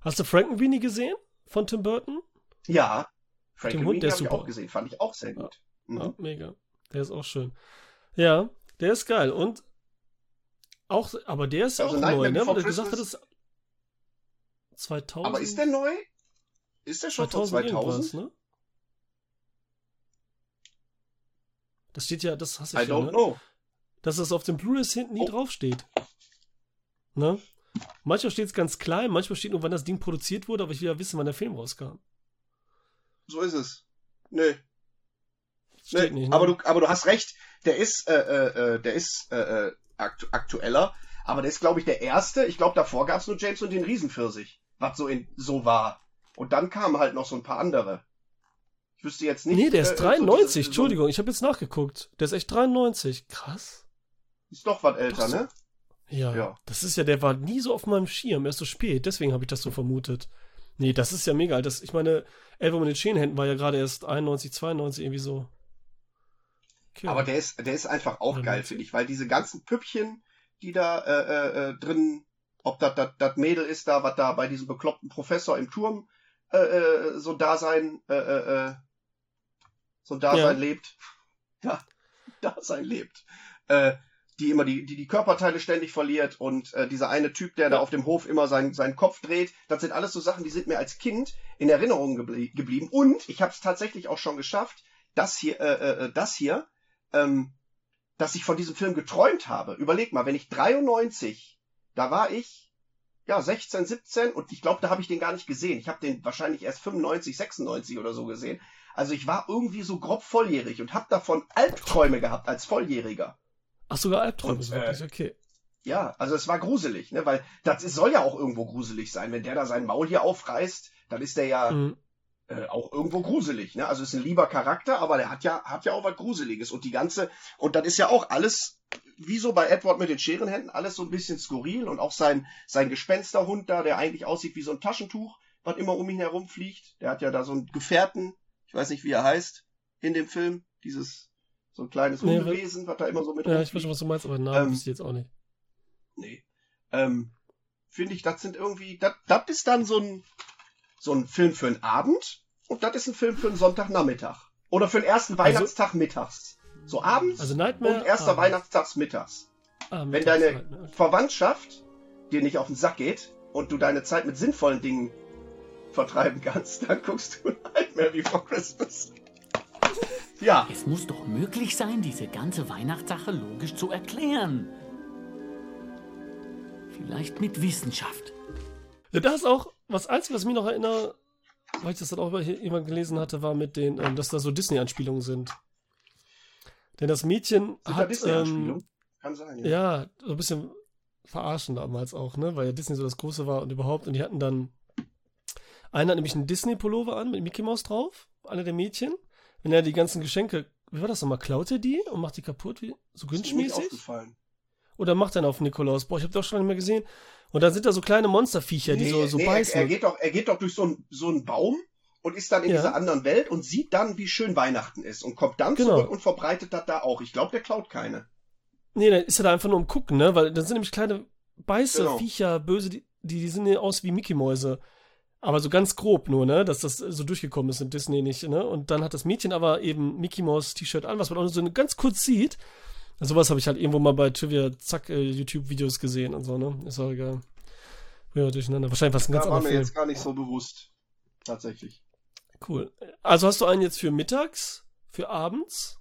Hast du Frankenweenie gesehen? Von Tim Burton? Ja. Hund, Frankenweenie der ist habe ich super. auch gesehen. Fand ich auch sehr gut. Mhm. Ja, mega. Der ist auch schön. Ja, der ist geil. Und auch, aber der ist ja Also auch Nightmare neu, ne? Weil du gesagt hattest, 2000. Aber ist der neu? Ist der schon von 2000 irgendwas, 2000? ne? Das steht ja, das hasse I ich ja, don't ne? know. Dass das auf dem Blu-rays hinten nie Oh. draufsteht. Ne? Manchmal steht es ganz klein, manchmal steht nur, wann das Ding produziert wurde, aber ich will ja wissen, wann der Film rauskam. So ist es. Nö. Steht Nee, nicht, ne? aber, du, aber du hast recht, der ist, äh, äh, äh, der ist äh, äh, aktu aktueller, aber der ist, glaube ich, der erste. Ich glaube, davor gab es nur James und den Riesenpfirsich, was so, in, so war. Und dann kamen halt noch so ein paar andere. Ich wüsste jetzt nicht. nee, der ist äh, 93, so, so, Entschuldigung, ich habe jetzt nachgeguckt. Der ist echt 93. Krass. Ist doch was älter, Doch so. ne? Ja, Ja. das ist ja, der war nie so auf meinem Schirm, erst so spät, deswegen habe ich das so vermutet. Nee, das ist ja mega. Das, ich meine, Elvo mit den Scherenhänden war ja gerade erst 91, 92 irgendwie so. Okay. Aber der ist, der ist einfach auch geil, finde ich, weil diese ganzen Püppchen, die da äh, äh, äh, drin, ob das das- Mädel ist da, was da bei diesem bekloppten Professor im Turm äh, äh, so ein Dasein, äh, äh, so ein Dasein Ja. lebt, ja, Dasein lebt, äh, die immer die, die die Körperteile ständig verliert und äh, dieser eine Typ, der da auf dem Hof immer seinen, seinen Kopf dreht, das sind alles so Sachen, die sind mir als Kind in Erinnerung geblie geblieben und ich habe es tatsächlich auch schon geschafft, das hier, äh, äh, das hier, ähm, dass ich von diesem Film geträumt habe. Überleg mal, wenn ich 93, da war ich ja 16, 17 und ich glaube, da habe ich den gar nicht gesehen. Ich habe den wahrscheinlich erst 95, 96 oder so gesehen. Also ich war irgendwie so grob volljährig und habe davon Albträume gehabt als Volljähriger. Ach, sogar Albträume, Und, so äh, wirklich, okay. Ja, also es war gruselig, ne, weil das ist, soll ja auch irgendwo gruselig sein. Wenn der da sein Maul hier aufreißt, dann ist der ja Mhm. äh, auch irgendwo gruselig, ne? Also ist ein lieber Charakter, aber der hat ja hat ja auch was Gruseliges und die ganze und das ist ja auch alles wie so bei Edward mit den Scherenhänden alles so ein bisschen skurril und auch sein sein Gespensterhund da, der eigentlich aussieht wie so ein Taschentuch, was immer um ihn herum fliegt. Der hat ja da so einen Gefährten, ich weiß nicht wie er heißt in dem Film, dieses so ein kleines Nee, Hundewesen, was da immer so mit Ja, ich rumfliegt. weiß schon, was du meinst, aber den Namen Ähm, wüsste ich jetzt auch nicht. Nee. Ähm, finde ich, das sind irgendwie, das, ist dann so ein, so ein Film für einen Abend und das ist ein Film für einen Sonntagnachmittag. Oder für den ersten Weihnachtstag mittags. So abends Also Nightmare. und erster abends. Weihnachtstags mittags. Ah, Wenn deine Nightmare. Verwandtschaft dir nicht auf den Sack geht und du deine Zeit mit sinnvollen Dingen vertreiben kannst, dann guckst du Nightmare Before Christmas. Ja, Es muss doch möglich sein, diese ganze Weihnachtssache logisch zu erklären. Vielleicht mit Wissenschaft. Ja, da ist auch, was Einzige, was ich mich noch erinnere, weil ich das dann auch über jemand gelesen hatte, war mit den, ähm, dass da so Disney-Anspielungen sind. Denn das Mädchen sind da hat, Disney-Anspielung? ähm, Kann sein. ja, so ein bisschen verarschen damals auch, ne, weil ja Disney so das Große war und überhaupt, und die hatten dann, einer hat nämlich einen Disney-Pullover an mit Mickey Mouse drauf, einer der Mädchen, wenn er die ganzen Geschenke, wie war das nochmal, klaut er die und macht die kaputt, wie, so günstmäßig? Oder macht er auf Nikolaus? Boah, ich hab das schon lange nicht mehr gesehen. Und dann sind da so kleine Monsterviecher, die Nee, so, so nee, er, beißen. er, geht doch, er geht doch durch so einen so einen Baum und ist dann in Ja. dieser anderen Welt und sieht dann, wie schön Weihnachten ist und kommt dann Genau. zurück und verbreitet das da auch. Ich glaube, der klaut keine. Nee, dann ist er da einfach nur um gucken, ne? Weil dann sind nämlich kleine Beiße, Genau. Viecher, böse, die, die, die sehen aus wie Mickey-Mäuse. Aber so ganz grob nur, ne? Dass das so durchgekommen ist in Disney nicht, ne? Und dann hat das Mädchen aber eben Mickey Mouse T-Shirt an, was man auch nur so ganz kurz sieht. Sowas habe ich halt irgendwo mal bei Trivia, zack, äh, YouTube-Videos gesehen und so, ne? Ist auch egal. Ja, durcheinander. Wahrscheinlich was ein ganz Da war mir Film. jetzt gar nicht so bewusst. Tatsächlich. Cool. Also hast du einen jetzt für mittags, für abends?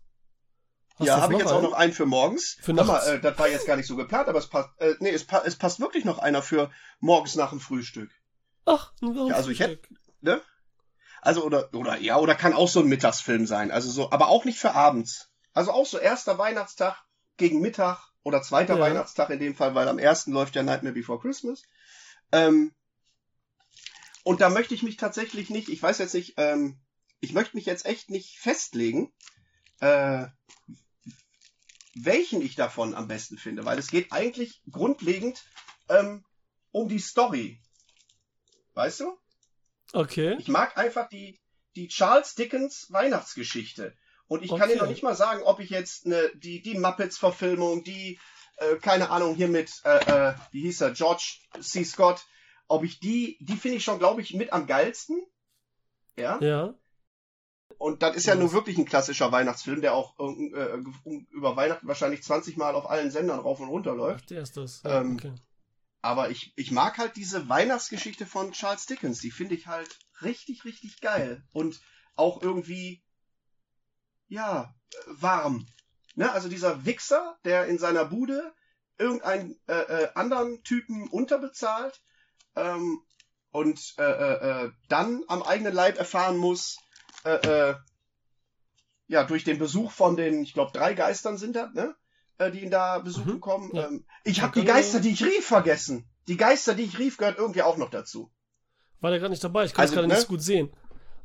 Hast ja, habe ich jetzt auch einen? noch einen für morgens. Für Hör mal, nachts. äh, das war jetzt gar nicht so geplant, aber es passt. Äh, nee, es, pa es passt wirklich noch einer für morgens nach dem Frühstück. Ach, warum Ja, also ich hätte-? Ne? Also oder oder ja, oder kann auch so ein Mittagsfilm sein. Also so, aber auch nicht für abends. Also auch so erster Weihnachtstag gegen Mittag oder zweiter Ja. Weihnachtstag in dem Fall, weil am ersten läuft ja Nightmare Before Christmas. Ähm, und da möchte ich mich tatsächlich nicht, ich weiß jetzt nicht, ähm, ich möchte mich jetzt echt nicht festlegen, äh, welchen ich davon am besten finde, weil es geht eigentlich grundlegend ähm, um die Story. Weißt du? Okay. Ich mag einfach die, die Charles Dickens Weihnachtsgeschichte. Und ich kann Okay. dir noch nicht mal sagen, ob ich jetzt ne, die, die Muppets-Verfilmung, die, äh, keine Ahnung, hier mit, äh, äh, wie hieß er, George C. Scott, ob ich die, die finde ich schon, glaube ich, mit am geilsten. Ja. Ja. Und das ist ja Ja. nun wirklich ein klassischer Weihnachtsfilm, der auch äh, über Weihnachten wahrscheinlich 20 Mal auf allen Sendern rauf und runter Ach, läuft. der ist das. Ja, Ähm, okay. Aber ich, ich mag halt diese Weihnachtsgeschichte von Charles Dickens. Die finde ich halt richtig, richtig geil. Und auch irgendwie, ja, warm. Ne? Also dieser Wichser, der in seiner Bude irgendeinen äh, äh, anderen Typen unterbezahlt ähm, und äh, äh, äh, dann am eigenen Leib erfahren muss, äh, ja, durch den Besuch von den, ich glaube, drei Geistern sind das, ne? Äh, die ihn da besuchen Mhm, kommen. ja. Ähm, ich Da habe die Geister, die ich rief, vergessen. Die Geister, die ich rief, gehört irgendwie auch noch dazu. War der gerade nicht dabei? Ich kann Also, es gerade ne? nicht so gut sehen.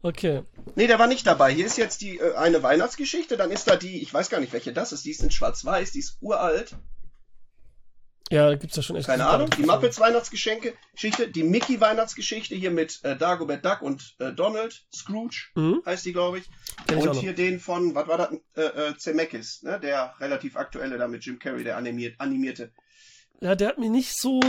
Okay. Nee, der war nicht dabei. Hier ist jetzt die äh, eine Weihnachtsgeschichte, dann ist da die, ich weiß gar nicht, welche das ist, die ist in schwarz-weiß, die ist uralt. Ja, gibt's ja schon echt. Keine Ahnung. Die. Muppets Weihnachtsgeschenke, Geschichte, die Mickey Weihnachtsgeschichte hier mit äh, Dagobert Duck und äh, Donald, Scrooge Mhm. heißt die, glaube ich. Kenn und hier den von, was war das, äh, äh, Zemeckis, ne? Der relativ aktuelle da mit Jim Carrey, der animiert, animierte. Ja, der hat mir nicht so.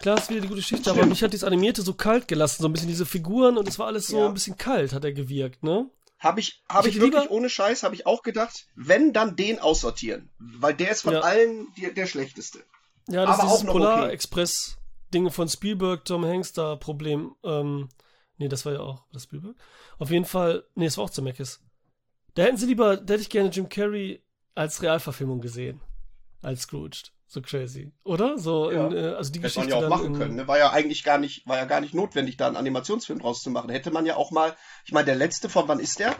Klar, ist wieder die gute Geschichte, aber mich hat das Animierte so kalt gelassen, so ein bisschen diese Figuren und es war alles so Ja. ein bisschen kalt, hat er gewirkt, ne? Habe ich, habe Ich ich, wirklich ohne Scheiß, habe ich auch gedacht, wenn dann den aussortieren, weil der ist von Ja. allen die, der schlechteste. Ja, das Aber ist dieses noch Polar okay. Express Ding von Spielberg, Tom Hanks da Problem. Ähm, nee, das war ja auch das Spielberg. Auf jeden Fall, nee, es war auch Zemeckis. Da hätten sie lieber, da hätte ich gerne Jim Carrey als Realverfilmung gesehen. Als Scrooged. So crazy. Oder? So, Ja. in, äh, also die Hätte Geschichte man ja auch machen können. Ne? War ja eigentlich gar nicht, war ja gar nicht notwendig, da einen Animationsfilm draus zu machen. Hätte man ja auch mal, ich meine, der letzte von wann ist der?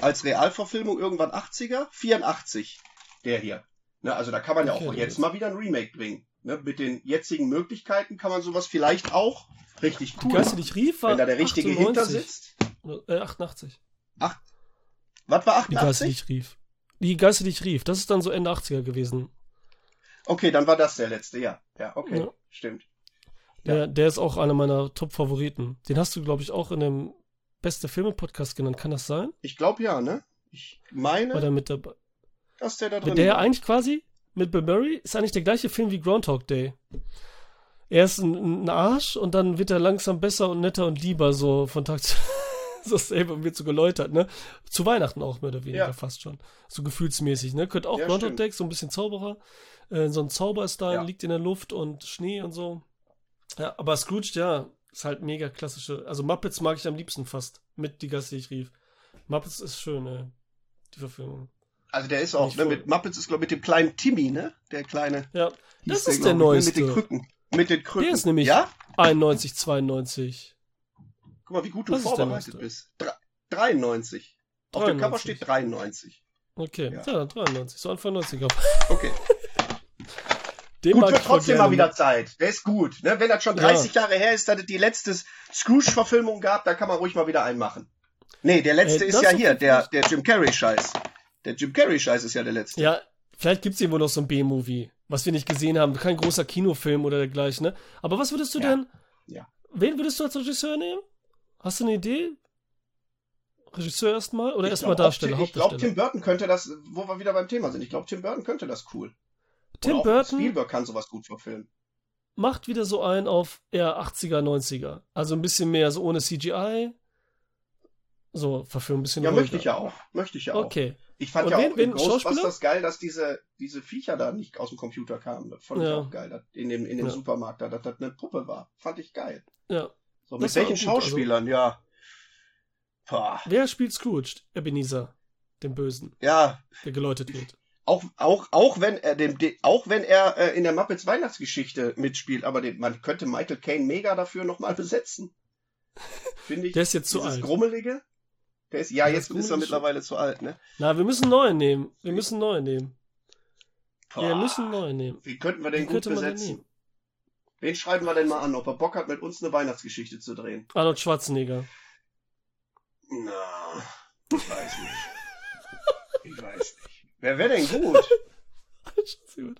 Als Realverfilmung irgendwann 80er? 84. Der hier. Ne, also da kann man ja Okay, auch jetzt mal wieder ein Remake bringen. Ne? Mit den jetzigen Möglichkeiten kann man sowas vielleicht auch richtig cool Geister, die machen. ich rief, war Wenn da der richtige 98. hinter sitzt. Äh, 88. Was war Die Geister, die 88? ich rief. Die Geister, die ich rief. Das ist dann so Ende 80er gewesen. Okay, dann war das der letzte, ja. Ja, okay. Ja. Stimmt. Der, der ist auch einer meiner Top-Favoriten. Den hast du, glaube ich, auch in dem Beste Filme-Podcast genannt. Kann das sein? Ich glaube ja, ne? Ich War meine, der mit dabei? dass der da drin Der ja war. eigentlich quasi mit Bill Murray ist eigentlich der gleiche Film wie Groundhog Day. Er ist ein, ein Arsch und dann wird er langsam besser und netter und lieber so von Tag zu dasselbe und wird so geläutert, ne? Zu Weihnachten auch mehr oder weniger Ja. fast schon. So gefühlsmäßig, ne? Könnte auch Ja, Groundhog. Day, so ein bisschen Zauberer. Äh, so ein Zauber ist da, Ja. liegt in der Luft und Schnee und so. Ja, aber Scrooge, ja, ist halt mega klassische. Also Muppets mag ich am liebsten fast. Mit die Gäste, die ich rief. Muppets ist schön, ey. Die Verfilmung. Also der ist auch, ne, mit Muppets ist, glaube ich, mit dem kleinen Timmy, ne? Der kleine. Ja, das ist der ne? neueste. Mit den Krücken. Mit den Krücken. Der ist nämlich Ja? 91, 92. Guck mal, wie gut du der vorbereitet bist. Dre- 93. Auf dem Cover 93. steht 93. Okay, Ja. ja, 93, so Anfang 90er. Okay. Den gut, wird trotzdem mal wieder Zeit. Der ist gut. Ne? Wenn das schon 30 Jahre her ist, dass es die letzte Scrooge-Verfilmung gab, dann kann man ruhig mal wieder einen machen. Nee, der letzte Ey, ist das ja hier, der, der Jim Carrey-Scheiß. Der Jim Carrey-Scheiß ist ja der letzte. Ja, vielleicht gibt's irgendwo noch so ein B-Movie, was wir nicht gesehen haben. Kein großer Kinofilm oder dergleichen, ne? Aber was würdest du Ja. denn, Ja. wen würdest du als Regisseur nehmen? Hast du eine Idee? Regisseur erstmal oder erstmal Darsteller, Tim- Ich glaube? Tim Burton könnte das, wo wir wieder beim Thema sind, ich glaube, Tim Burton könnte das cool. Tim Oder Burton Spielberg kann sowas gut verfilmen. macht wieder so einen auf eher 80er, 90er. Also ein bisschen mehr so ohne CGI. So, verfilmen ein bisschen Ja, ruhiger. möchte ich ja auch. Möchte ich ja auch. Okay. Ich fand Und ja wen- auch wen- Ghostbusters Schauspieler? geil, dass diese, diese Viecher da nicht aus dem Computer kamen. Das fand ich Ja. auch geil. dass In dem, in dem Ja. Supermarkt da, dass das eine Puppe war. Fand ich geil. Ja. So, Das mit war welchen gut, also- Schauspielern, ja. Boah. Wer spielt Scrooge? Ebenezer, den Bösen, Ja, der geläutet wird. auch, auch, auch wenn er dem, de- auch wenn er äh, in der Muppets Weihnachtsgeschichte mitspielt, aber den, man könnte Michael Caine mega dafür nochmal besetzen. Finde ich. Der ist jetzt zu alt. Grummelige. Der ist, ja, Ja, jetzt das ist er mittlerweile zu alt, ne? Na, wir müssen neue nehmen. Wir müssen neue nehmen. Wir Boah. müssen neue nehmen. Wie könnten wir den Wie gut den besetzen? nehmen? Wen schreiben wir denn mal an, ob er Bock hat, mit uns eine Weihnachtsgeschichte zu drehen? Arnold Schwarzenegger. Na, ich weiß nicht. Ich weiß nicht. Wer wäre denn gut? Wir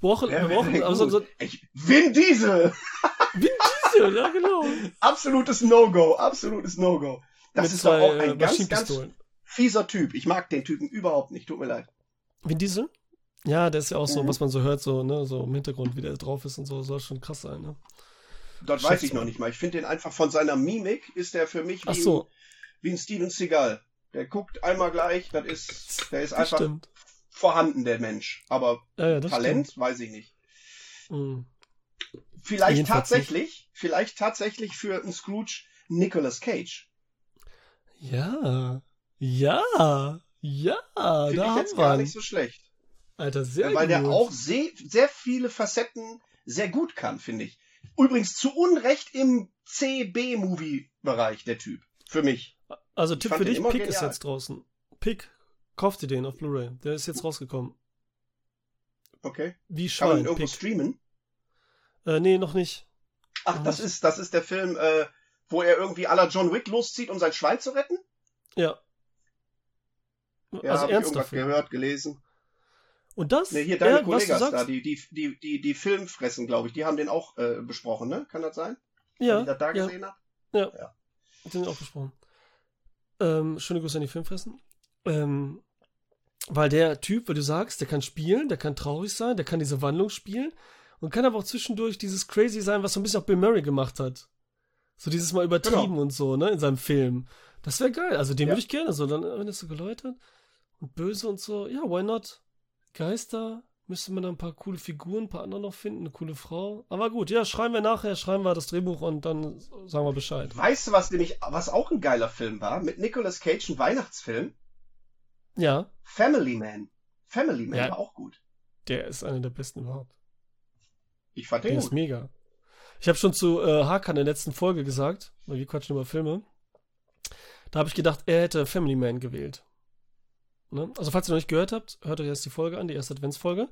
brauchen, Wer wir brauchen also so Ich, Vin Diesel! Vin Diesel, ja genau. Absolutes No-Go, absolutes No-Go. Das ist zwei doch auch äh, ein ganz, ganz Maschinenpistolen. fieser Typ. Ich mag den Typen überhaupt nicht, tut mir leid. Vin Diesel? Ja, der ist ja auch so, Mhm. was man so hört, so, ne, so im Hintergrund, wie der drauf ist und so, soll schon krass sein, ne? Das Schätze weiß ich noch nicht mal. Ich finde den einfach von seiner Mimik ist der für mich wie, so, ein, wie ein Steven Seagal. Der guckt einmal gleich, das ist, der ist das einfach stimmt. vorhanden, der Mensch. Aber Ja, ja, Talent, weiß ich nicht. stimmt. Mhm. Vielleicht Jedenfalls tatsächlich, vielleicht tatsächlich für einen Scrooge Nicolas Cage. Ja, ja, ja, Finde da ich haben jetzt wir gar ihn. nicht so schlecht. Alter, sehr weil gut. der auch sehr, sehr viele Facetten sehr gut kann, finde ich. Übrigens zu Unrecht im C-B-Movie-Bereich, der Typ. Für mich. Also Tipp für dich, Pick ist jetzt draußen. Pick, kauf dir den auf Blu-ray. Der ist jetzt rausgekommen. Okay. Wie Kann man Schwein, irgendwo Pick. streamen? Äh, nee, noch nicht. Ach, das ist, das ist der Film, äh, wo er irgendwie la John Wick loszieht, um sein Schwein zu retten? Ja. Ja, also Film. gehört, gelesen. Und das, Ne, hier deine ja, was du Kollegas da, die, die, die, die, die Filmfressen, glaube ich, die haben den auch äh, besprochen, ne? Kann das sein? Wenn ja, ich das da ja, gesehen habe? den haben wir auch besprochen. Ähm, schöne Grüße an die Filmfressen. Ähm, weil der Typ, weil du sagst, der kann spielen, der kann traurig sein, der kann diese Wandlung spielen und kann aber auch zwischendurch dieses Crazy sein, was so ein bisschen auch Bill Murray gemacht hat. So dieses Mal übertrieben Genau. und so, ne, in seinem Film. Das wäre geil. Also den Ja. würde ich gerne so, dann, wenn es so geläutert und böse und so, ja, why not? Geister, müsste man da ein paar coole Figuren, ein paar andere noch finden, eine coole Frau. Aber gut, ja, schreiben wir nachher, schreiben wir das Drehbuch und dann sagen wir Bescheid. Weißt du, was nämlich, was auch ein geiler Film war? Mit Nicolas Cage, ein Weihnachtsfilm? Ja, Family Man. Family Man Ja. war auch gut. der ist einer der besten überhaupt. Ich fand Der den ist gut. mega. Ich habe schon zu äh, Hakan in der letzten Folge gesagt, weil wir quatschen über Filme. Da habe ich gedacht, er hätte Family Man gewählt. Ne? Also, falls ihr noch nicht gehört habt, hört euch erst die Folge an, die erste Adventsfolge.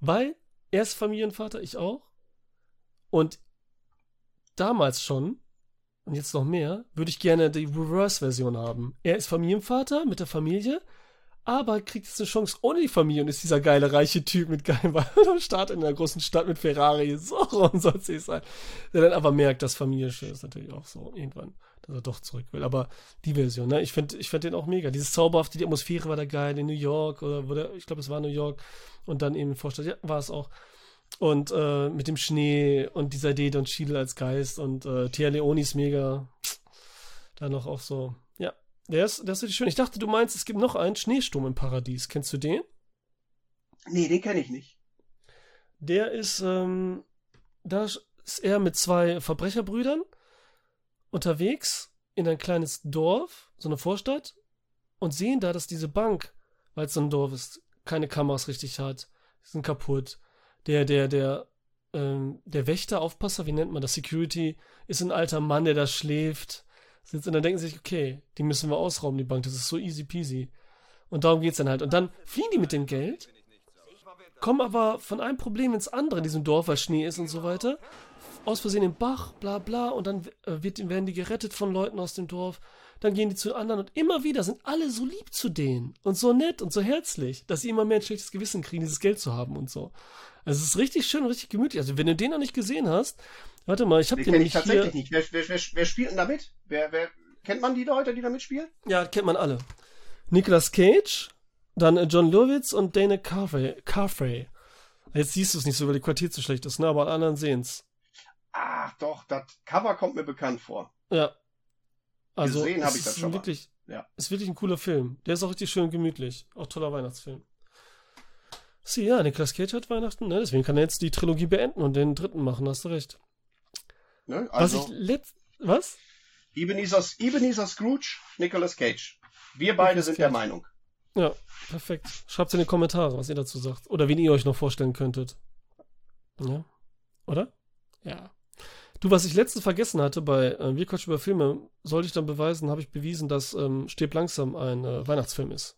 Weil er ist Familienvater, ich auch. Und damals schon, und jetzt noch mehr, würde ich gerne die Reverse-Version haben. Er ist Familienvater mit der Familie, aber kriegt jetzt eine Chance ohne die Familie und ist dieser geile, reiche Typ mit geilem Start in einer großen Stadt mit Ferrari. So rum soll es sein. Der dann aber merkt, dass Familie schön ist natürlich auch so irgendwann, dass er doch zurück will. Aber die Version, ne? Ich finde ich find den auch mega. Dieses Zauberhafte, die Atmosphäre war da geil in New York oder wo der, ich glaube, es war New York und dann eben Vorstadt, ja, war es auch. Und äh, mit dem Schnee und dieser Idee Don Cheadle als Geist und äh, Tia Leoni ist mega. Da noch auch so. Ja, der ist, der ist schön. Ich dachte, du meinst, es gibt noch einen Schneesturm im Paradies. Kennst du den? Nee, den kenne ich nicht. Der ist, ähm, da ist er mit zwei Verbrecherbrüdern unterwegs in ein kleines Dorf, so eine Vorstadt, und sehen da, dass diese Bank, weil es so ein Dorf ist, keine Kameras richtig hat, sind kaputt. Der, der, der, ähm, der Wächter, Aufpasser, wie nennt man das, Security, ist ein alter Mann, der da schläft. Sitzt, und dann denken sie sich, okay, die müssen wir ausrauben, die Bank, das ist so easy peasy. Und darum geht's dann halt. Und dann fliehen die mit dem Geld, kommen aber von einem Problem ins andere in diesem Dorf, weil Schnee ist und so weiter. Aus Versehen im Bach, bla bla, und dann wird, werden die gerettet von Leuten aus dem Dorf. Dann gehen die zu anderen und immer wieder sind alle so lieb zu denen und so nett und so herzlich, dass sie immer mehr ein schlechtes Gewissen kriegen, dieses Geld zu haben und so. Also es ist richtig schön und richtig gemütlich. Also wenn du den noch nicht gesehen hast, warte mal, ich habe Den den kenne ich nämlich hier. tatsächlich nicht. Wer, wer, wer, wer spielt denn da mit? Wer, wer, kennt man die Leute, die da mitspielen? Ja, kennt man alle. Nicolas Cage, dann äh, John Lurwitz und Dana Carfrey. Carfrey. Jetzt siehst du es nicht so, weil die Quartier zu schlecht ist, ne? Aber alle anderen sehen's. Ach doch, das Cover kommt mir bekannt vor. Ja. Also, Gesehen hab es ich das ist schon mal. wirklich, Ja. Ist wirklich ein cooler Film. Der ist auch richtig schön und gemütlich. Auch toller Weihnachtsfilm. Sie, ja, Nicolas Cage hat Weihnachten, ne? Deswegen kann er jetzt die Trilogie beenden und den dritten machen, hast du recht. Ne? Was Also, ich letzt. Was? Ebenezer, Ebenezer Scrooge, Nicolas Cage. Wir beide Nicolas sind der Cage. Meinung. Ja, perfekt. Schreibt in die Kommentare, was ihr dazu sagt. Oder wen ihr euch noch vorstellen könntet. Ja. Oder? Ja. Du, was ich letztens vergessen hatte bei äh, Wir quatschen über Filme, sollte ich dann beweisen, habe ich bewiesen, dass ähm, Stirb langsam ein äh, Weihnachtsfilm ist.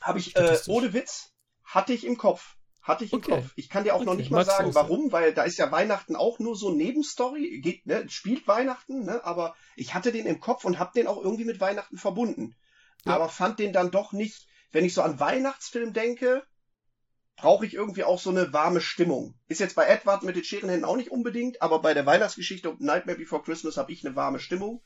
Habe ich, äh, ohne Witz, hatte ich im Kopf. Hatte ich im Okay. Kopf. Ich kann dir auch noch Okay. nicht mal Magst sagen, warum, weil da ist ja Weihnachten auch nur so Nebenstory, geht, ne, spielt Weihnachten, ne, aber ich hatte den im Kopf und hab den auch irgendwie mit Weihnachten verbunden. Ja. Aber fand den dann doch nicht, wenn ich so an Weihnachtsfilm denke, brauche ich irgendwie auch so eine warme Stimmung. Ist jetzt bei Edward mit den Scherenhänden auch nicht unbedingt, aber bei der Weihnachtsgeschichte und Nightmare Before Christmas habe ich eine warme Stimmung.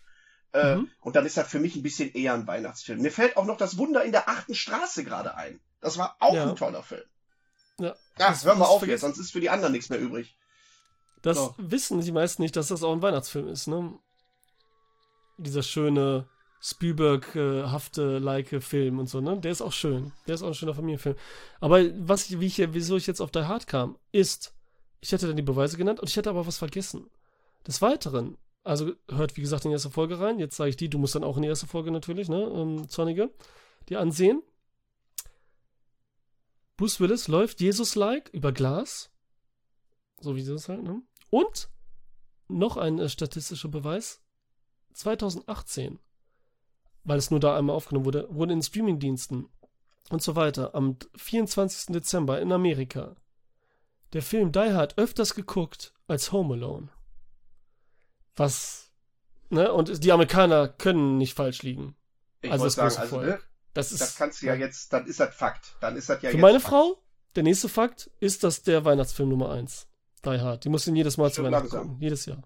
Äh, Mhm. Und dann ist das für mich ein bisschen eher ein Weihnachtsfilm. Mir fällt auch noch das Wunder in der achten Straße gerade ein. Das war auch Ja. ein toller Film. Ja. Ja, Das- hören wir auf jetzt, sonst ist für die anderen nichts mehr übrig. Das So. wissen die meisten nicht, dass das auch ein Weihnachtsfilm ist, ne? Dieser schöne Spielberg-hafte, like Film und so, ne? Der ist auch schön. Der ist auch ein schöner Familienfilm. Aber was ich, wie ich, wieso ich jetzt auf Die Hard kam, ist, ich hätte dann die Beweise genannt und ich hätte aber was vergessen. Des Weiteren, also hört wie gesagt in die erste Folge rein, jetzt sage ich die, du musst dann auch in die erste Folge natürlich, ne, ähm, Zornige, die ansehen. Bruce Willis läuft Jesus-like über Glas. So wie sie das halt, ne? Und noch ein äh, statistischer Beweis. 2018, weil es nur da einmal aufgenommen wurde, wurde in Streamingdiensten und so weiter am 24. Dezember in Amerika der Film Die Hard öfters geguckt als Home Alone. Was, ne? Und die Amerikaner können nicht falsch liegen. Ich Also das sagen, große also, Volk. ne, Das ist. Das kannst du ja jetzt, dann ist das Fakt. Dann ist das ja Für jetzt meine Fakt. Frau, der nächste Fakt ist das der Weihnachtsfilm Nummer 1. Die Hard. Die muss ihn jedes Mal zu Stimmt Weihnachten langsam. gucken. Jedes Jahr.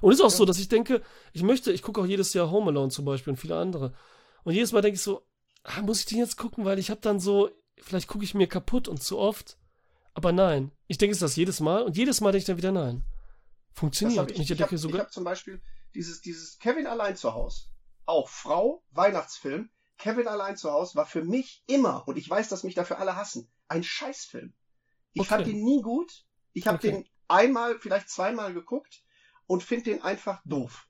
Und ist auch so, dass ich denke, ich möchte, ich gucke auch jedes Jahr Home Alone zum Beispiel und viele andere. Und jedes Mal denke ich so, ah, muss ich den jetzt gucken, weil ich habe dann so, vielleicht gucke ich mir kaputt und zu oft. Aber nein. Ich denke es das jedes Mal und jedes Mal denke ich dann wieder nein. Funktioniert. hab ich ich ich habe hab zum Beispiel dieses, dieses Kevin allein zu Hause. Auch Frau, Weihnachtsfilm. Kevin allein zu Hause war für mich immer, und ich weiß, dass mich dafür alle hassen, ein Scheißfilm. Ich Okay. fand den nie gut. Ich habe Okay. den einmal, vielleicht zweimal geguckt und finde den einfach doof.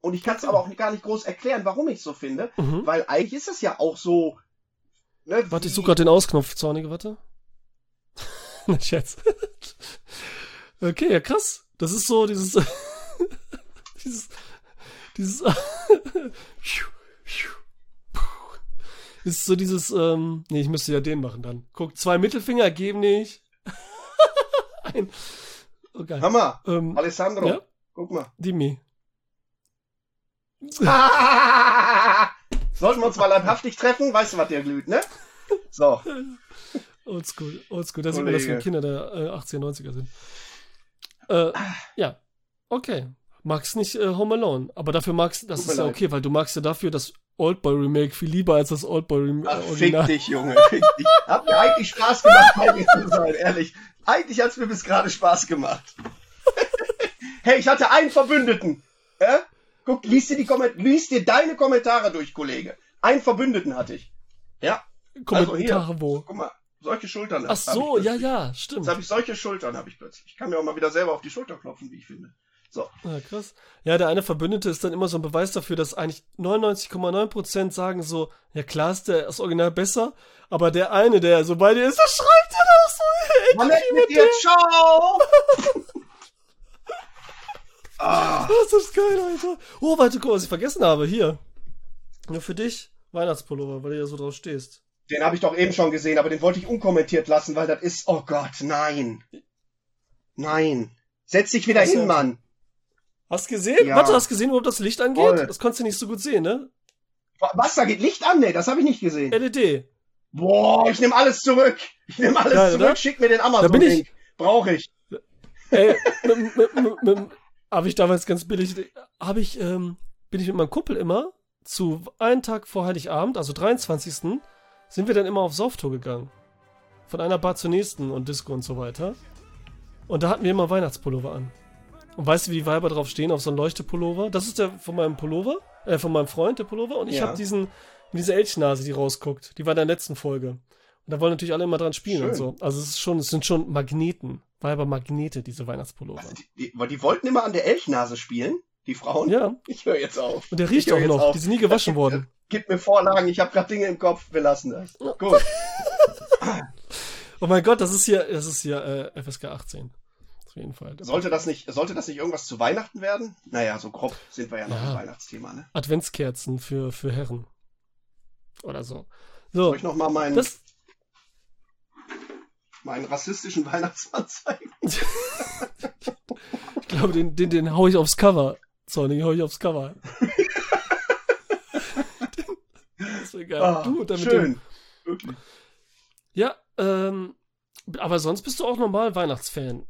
Und ich kann es aber auch gar nicht groß erklären, warum ich so finde, Mhm. weil eigentlich ist es ja auch so. Ne, Warte, ich suche gerade den Ausknopf, Zornige, warte. Na, Scherz. okay, ja, krass. Das ist so dieses. dieses. Dieses. ist so dieses. Ähm, nee, ich müsste ja den machen dann. Guck, zwei Mittelfinger geben nicht. Ein. Okay. Hammer. Ähm, Alessandro, Ja? guck mal. Dimi. Sollten wir uns mal leibhaftig treffen? Weißt du, was dir glüht, ne? So. Oldschool, oldschool. Da sieht man, dass wir Kollege. Kinder der äh, 80er, 90er sind. Äh, ja, okay. Magst nicht äh, Home Alone, aber dafür magst das Tut ist ja leid. okay, weil du magst ja dafür das Oldboy Remake viel lieber als das Oldboy Remake Ach, fick dich, Junge. Fick dich. Hat mir eigentlich Spaß gemacht, bei dir zu sein, ehrlich. Eigentlich hat's mir bis gerade Spaß gemacht. hey, ich hatte einen Verbündeten. Äh? Guck, lies dir, die Komment lies dir deine Kommentare durch, Kollege. Einen Verbündeten hatte ich. Ja, also hier. Kommentare wo? guck mal. Solche Schultern. Ach so, ja, ja, stimmt. Jetzt habe ich solche Schultern, habe ich plötzlich. Ich kann mir auch mal wieder selber auf die Schulter klopfen, wie ich finde. So. Ja, krass. Ja, der eine Verbündete ist dann immer so ein Beweis dafür, dass eigentlich 99,9% sagen so, ja klar ist der das Original besser, aber der eine, der so bei dir ist, der schreibt dann auch so, ey, Mann, mit dir, ciao! ah, Das ist geil, Alter. Oh, warte, guck, was ich vergessen habe. Hier. Nur für dich. Weihnachtspullover, weil du ja so drauf stehst. Den habe ich doch eben schon gesehen, aber den wollte ich unkommentiert lassen, weil das ist, oh Gott, nein. Nein. Setz dich wieder Was hin, denn? Mann. Hast gesehen? Ja. Warte, hast gesehen, wo das Licht angeht? Voll. Das konntest du nicht so gut sehen, ne? Was, da geht Licht an? Nee, das habe ich nicht gesehen. LED. Boah, ich nehme alles zurück. Ich nehme alles Geil, zurück, oder? schick mir den Da bin Amazon-Link. Brauche ich. Ey, habe ich damals ganz billig, habe ich, ähm, bin ich mit meinem Kumpel immer zu einen Tag vor Heiligabend, also 23. sind wir dann immer auf Sauftour gegangen. Von einer Bar zur nächsten und Disco und so weiter. Und da hatten wir immer Weihnachtspullover an. Und weißt du, wie die Weiber drauf stehen, auf so einen Leuchtepullover? Das ist der von meinem Pullover, äh, von meinem Freund, der Pullover. Und ich Ja. habe diesen, mit dieser Elchnase, die rausguckt. Die war in der letzten Folge. Und da wollen natürlich alle immer dran spielen und Schön. so. Also es ist schon, es sind schon Magneten. Weibermagnete, diese Weihnachtspullover. Die, die, die wollten immer an der Elchnase spielen, die Frauen. Ja, Ich höre jetzt auf. und der riecht auch noch. auf. Die sind nie gewaschen worden. Gib mir Vorlagen, ich habe gerade Dinge im Kopf, wir lassen das. Gut. Oh mein Gott, das ist hier, das ist hier äh, FSK 18. Auf jeden Fall. Sollte das nicht, sollte das nicht irgendwas zu Weihnachten werden? Naja, so grob sind wir ja noch Ja. im Weihnachtsthema, ne? Adventskerzen für, für Herren. Oder so. So, Soll ich noch mal meinen, das, meinen rassistischen Weihnachtsmann zeigen? ich glaube, den, den, den hau ich aufs Cover. So, den hau ich aufs Cover. geil. Ah, du, dann mit schön. dem, Wirklich. ja, ähm, aber sonst bist du auch normal Weihnachtsfan.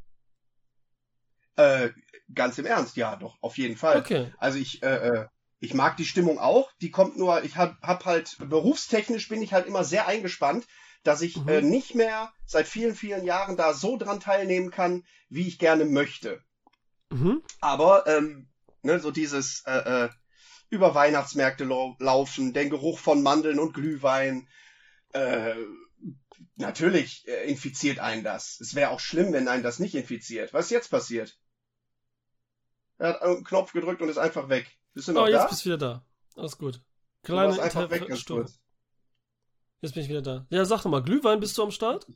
Äh, ganz im Ernst, ja, doch, auf jeden Fall. Okay. Also ich, äh, äh, ich mag die Stimmung auch. Die kommt nur, ich hab, hab halt, berufstechnisch bin ich halt immer sehr eingespannt, dass ich Mhm. äh, nicht mehr seit vielen, vielen Jahren da so dran teilnehmen kann, wie ich gerne möchte. Mhm. Aber ähm, ne, so dieses äh, äh, über Weihnachtsmärkte lau laufen, den Geruch von Mandeln und Glühwein, äh, natürlich äh, infiziert einen das. Es wäre auch schlimm, wenn einen das nicht infiziert. Was ist jetzt passiert? Er hat einen Knopf gedrückt und ist einfach weg. Bist du noch Oh, jetzt da? bist du wieder da. Alles gut. Kleine einfach weg, ganz kurz. Jetzt bin ich wieder da. Ja, sag doch mal, Glühwein bist du am Start?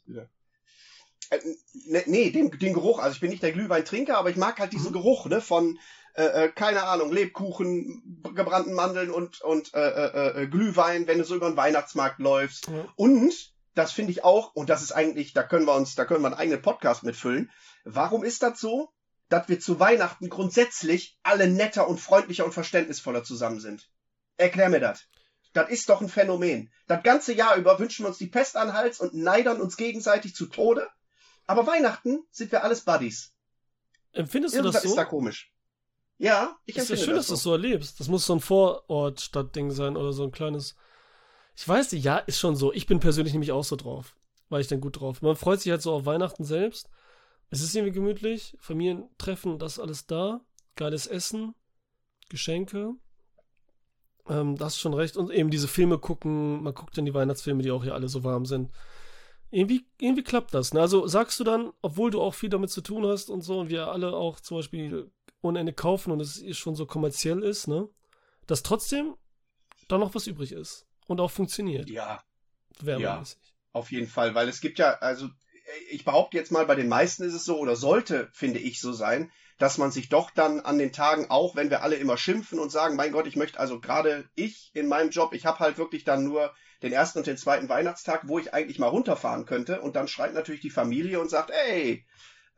Äh, ne, nee, den, den Geruch. Also ich bin nicht der Glühweintrinker, aber ich mag halt Mhm. diesen Geruch, ne, von, äh, äh, keine Ahnung, Lebkuchen, gebrannten Mandeln und, und äh, äh, äh, Glühwein, wenn du so über den Weihnachtsmarkt läufst. Ja. Und, das finde ich auch, und das ist eigentlich, da können wir uns, da können wir einen eigenen Podcast mitfüllen. Warum ist das so, dass wir zu Weihnachten grundsätzlich alle netter und freundlicher und verständnisvoller zusammen sind? Erklär mir das. Das ist doch ein Phänomen. Das ganze Jahr über wünschen wir uns die Pest an Hals und neidern uns gegenseitig zu Tode. Aber Weihnachten sind wir alles Buddies. Empfindest du Irgendwas das so? ist da komisch. Ja, ich ist ja empfinde schön, das dass du das so erlebst. Das muss so ein Vorort-Stadtding sein oder so ein kleines. Ich weiß nicht, ja, ist schon so. Ich bin persönlich nämlich auch so drauf. War ich dann gut drauf. Man freut sich halt so auf Weihnachten selbst. Es ist irgendwie gemütlich. Familientreffen, das ist alles da. Geiles Essen. Geschenke. Ähm, das ist schon recht. Und eben diese Filme gucken. Man guckt dann die Weihnachtsfilme, die auch hier alle so warm sind. Irgendwie, irgendwie klappt das. Ne? Also sagst du dann, obwohl du auch viel damit zu tun hast und so, und wir alle auch zum Beispiel ohne Ende kaufen und es schon so kommerziell ist, ne? Dass trotzdem da noch was übrig ist und auch funktioniert. Ja, Werbemäßig. auf jeden Fall, weil es gibt ja, also ich behaupte jetzt mal, bei den meisten ist es so oder sollte, finde ich, so sein, dass man sich doch dann an den Tagen auch, wenn wir alle immer schimpfen und sagen, mein Gott, ich möchte also gerade ich in meinem Job, ich habe halt wirklich dann nur den ersten und den zweiten Weihnachtstag, wo ich eigentlich mal runterfahren könnte und dann schreit natürlich die Familie und sagt, ey,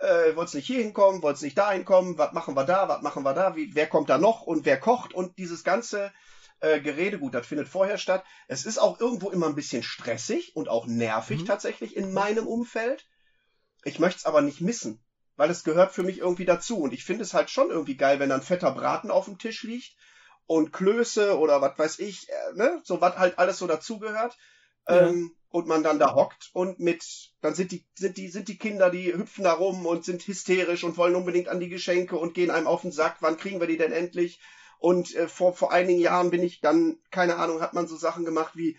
äh, wollt's nicht hier hinkommen, wollt's nicht da hinkommen, was machen wir da, was machen wir da, wie, wer kommt da noch und wer kocht und dieses ganze äh, Gerede, gut, das findet vorher statt. Es ist auch irgendwo immer ein bisschen stressig und auch nervig Mhm. tatsächlich in meinem Umfeld. Ich möchte es aber nicht missen, weil es gehört für mich irgendwie dazu. Und ich finde es halt schon irgendwie geil, wenn dann fetter Braten auf dem Tisch liegt und Klöße oder was weiß ich, äh, ne, so was halt alles so dazugehört. Ähm, und man dann da hockt und mit, dann sind die, sind die, sind die Kinder, die hüpfen da rum und sind hysterisch und wollen unbedingt an die Geschenke und gehen einem auf den Sack. Wann kriegen wir die denn endlich? Und äh, vor, vor einigen Jahren bin ich dann, keine Ahnung, hat man so Sachen gemacht wie,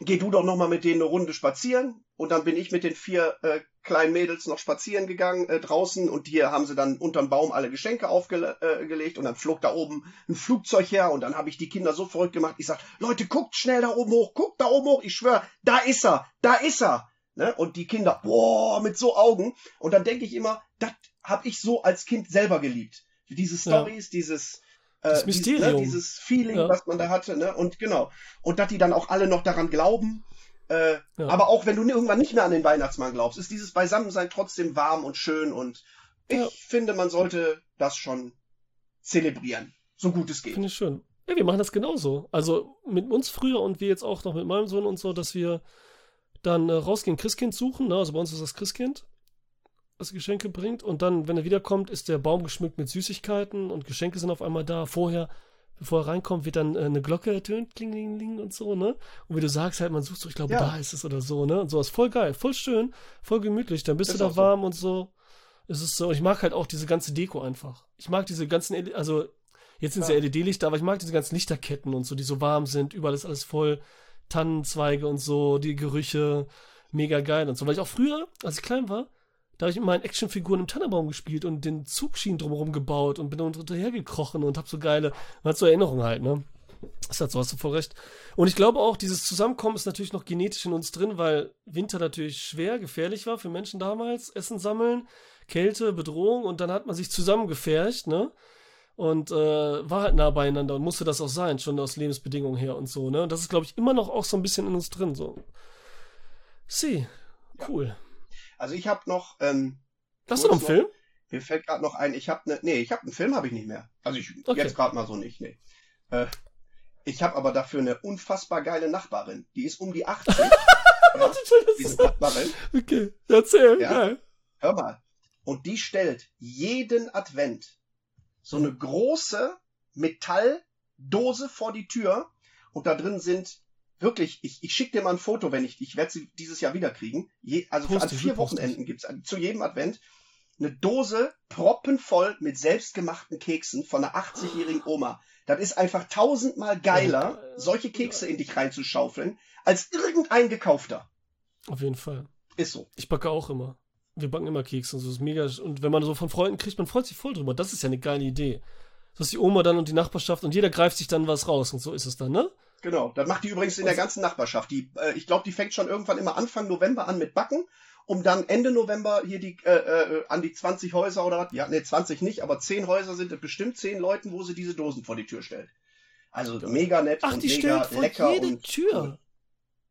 geh du doch noch mal mit denen eine Runde spazieren. Und dann bin ich mit den vier äh, kleinen Mädels noch spazieren gegangen äh, draußen und hier haben sie dann unterm Baum alle Geschenke aufgelegt äh, und dann flog da oben ein Flugzeug her und dann habe ich die Kinder so verrückt gemacht. Ich sag, Leute, guckt schnell da oben hoch, guckt da oben hoch, ich schwör, da ist er, da ist er. Ne? Und die Kinder, boah, mit so Augen. Und dann denke ich immer, das habe ich so als Kind selber geliebt. Diese Ja. Stories, dieses Das äh, dies- Mysterium. ne, dieses Feeling, Ja. was man da hatte, ne? Und genau. Und dass die dann auch alle noch daran glauben. Äh, Ja. Aber auch wenn du irgendwann nicht mehr an den Weihnachtsmann glaubst, ist dieses Beisammensein trotzdem warm und schön. Und ich Ja. finde, man sollte das schon zelebrieren, so gut es geht. Finde ich schön. Ja, wir machen das genauso. Also mit uns früher und wir jetzt auch noch mit meinem Sohn und so, dass wir dann äh, rausgehen, Christkind suchen. Ne? Also bei uns ist das Christkind, das Geschenke bringt. Und dann, wenn er wiederkommt, ist der Baum geschmückt mit Süßigkeiten und Geschenke sind auf einmal da. Vorher, bevor er reinkommt, wird dann äh, eine Glocke ertönt, kling, kling, kling und so, ne? Und wie du sagst, halt, man sucht so, ich glaube, Ja. da ist es oder so, ne? Und sowas voll geil, voll schön, voll gemütlich. Dann bist Ist du da auch so. warm und so. Es ist so, ich mag halt auch diese ganze Deko einfach. Ich mag diese ganzen, L- also jetzt sind es ja, Ja. LED-Lichter, aber ich mag diese ganzen Lichterketten und so, die so warm sind. Überall ist alles voll. Tannenzweige und so, die Gerüche, mega geil und so. Weil ich auch früher, als ich klein war, da habe ich mit meinen Actionfiguren im Tannenbaum gespielt und den Zugschienen drumherum gebaut und bin da hinterher gekrochen und hab so geile, man hat so Erinnerungen halt, ne? Das hat so, hast du voll recht. Und ich glaube auch, dieses Zusammenkommen ist natürlich noch genetisch in uns drin, weil Winter natürlich schwer, gefährlich war für Menschen damals. Essen sammeln, Kälte, Bedrohung und dann hat man sich zusammengefercht, ne? Und äh, war halt nah beieinander und musste das auch sein, schon aus Lebensbedingungen her und so, ne? Und das ist, glaube ich, immer noch auch so ein bisschen in uns drin, so. Sie, cool. Also ich habe noch, ähm, Hast du noch einen Film? mir fällt gerade noch ein, ich habe ne, nee, ich habe einen Film habe ich nicht mehr. Also ich Okay. jetzt gerade mal so nicht, nee. Äh, ich habe aber dafür eine unfassbar geile Nachbarin. Die ist um die 80. ja, diese Nachbarin. Okay, erzähl, Ja. geil. Hör mal. Und die stellt jeden Advent so eine große Metalldose vor die Tür und da drin sind wirklich, ich, ich schicke dir mal ein Foto, wenn ich, ich werde sie dieses Jahr wieder kriegen. Je, also für, Post an vier. Wochenenden gibt's an- zu jedem Advent eine Dose proppenvoll mit selbstgemachten Keksen von einer 80-jährigen Oma. Das ist einfach tausendmal geiler, solche Kekse in dich reinzuschaufeln, als irgendein gekaufter. Auf jeden Fall. Ist so. Ich backe auch immer. Wir backen immer Kekse und so. Das ist mega. Und wenn man so von Freunden kriegt, man freut sich voll drüber. Das ist ja eine geile Idee. Dass die Oma dann und die Nachbarschaft und jeder greift sich dann was raus und so ist es dann, ne? Genau, das macht die übrigens in der ganzen Nachbarschaft. Die, äh, ich glaube, die fängt schon irgendwann immer Anfang November an mit Backen, um dann Ende November hier die äh, äh, an die 20 Häuser oder was, ja, ne, 20 nicht, aber 10 Häuser sind es bestimmt 10 Leuten, wo sie diese Dosen vor die Tür stellt. Also mega nett Ach, und die mega stellt vor lecker jede und Tür.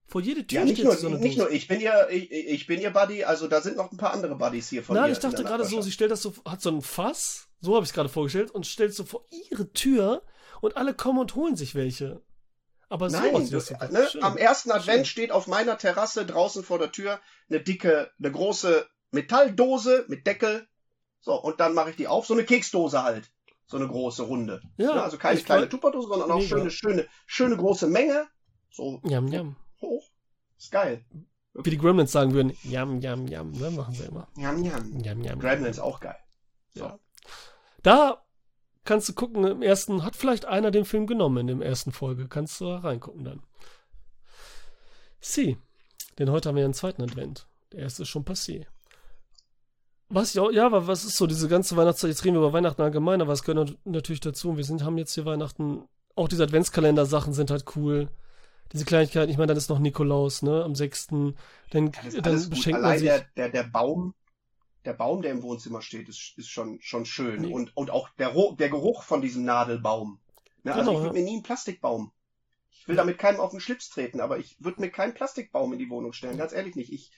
Vor jede Tür Ja, nicht steht nur, so nicht nur ich bin ihr, ich, ich bin ihr Buddy, also da sind noch ein paar andere Buddies hier von Nein, ich dachte gerade so, sie stellt das so, hat so ein Fass, so habe ich es gerade vorgestellt, und stellt so vor ihre Tür und alle kommen und holen sich welche. Aber Nein, du, das ne, am ersten Advent Schön. steht auf meiner Terrasse draußen vor der Tür eine dicke, eine große Metalldose mit Deckel. So, und dann mache ich die auf, so eine Keksdose halt. So eine große Runde. Ja, ne, also keine kleine Tupperdose, sondern auch Mega. schöne, schöne, schöne große Menge. So Jam, jam. hoch. Ist geil. Wie die Gremlins sagen würden, jam, jam, jam, ne, machen sie immer. Jam, jam. Jam, jam. Gremlins auch geil. So. Ja. Da kannst du gucken, im ersten, hat vielleicht einer den Film genommen in der ersten Folge. Kannst du da reingucken dann. Sie. Denn heute haben wir ja einen zweiten Advent. Der erste ist schon passé. Was ich auch, ja, aber was ist so, diese ganze Weihnachtszeit, jetzt reden wir über Weihnachten allgemein, aber was gehört nat- natürlich dazu? Wir sind, haben jetzt hier Weihnachten, auch diese Adventskalender-Sachen sind halt cool. Diese Kleinigkeiten, ich meine, dann ist noch Nikolaus, ne, am 6. Dann, ist dann beschenkt man sich. der, der, der Baum, der Baum, der im Wohnzimmer steht, ist, ist schon, schon schön. Nee. Und, und auch der, der Geruch von diesem Nadelbaum. Ne, also Genau, ich würde ja. mir nie einen Plastikbaum. Ich will damit keinem auf den Schlips treten, aber ich würde mir keinen Plastikbaum in die Wohnung stellen, ganz ehrlich nicht. Ich,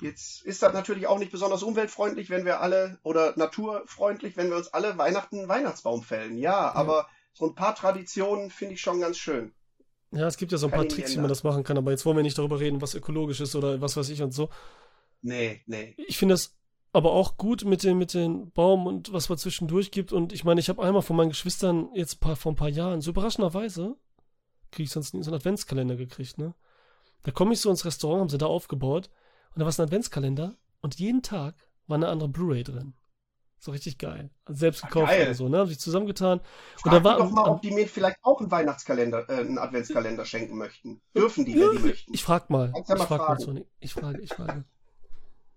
jetzt ist das natürlich auch nicht besonders umweltfreundlich, wenn wir alle, oder naturfreundlich, wenn wir uns alle Weihnachten einen Weihnachtsbaum fällen. Ja, aber so ein paar Traditionen finde ich schon ganz schön. Ja, es gibt ja so ein Kann paar Tricks, wie man ändern. das machen kann, aber jetzt wollen wir nicht darüber reden, was ökologisch ist oder was weiß ich und so. Nee, nee. Ich finde das aber auch gut mit den, mit den Baum und was man zwischendurch gibt. Und ich meine, ich habe einmal von meinen Geschwistern jetzt paar, vor ein paar Jahren, so überraschenderweise, kriege ich sonst nie so einen Adventskalender gekriegt, ne? Da komme ich so ins Restaurant, haben sie da aufgebaut und da war es ein Adventskalender und jeden Tag war eine andere Blu-ray drin. So richtig geil. Also selbst Ah, gekauft geil. oder so, ne? Haben sich zusammengetan. Und Frag da die war doch mal, ob die mir vielleicht auch einen Weihnachtskalender, äh, einen Adventskalender schenken möchten. Dürfen die, wenn die möchten. Ich frag mal. Ja ich mal frag fragen. mal, Sonic. Ich frage, ich frage.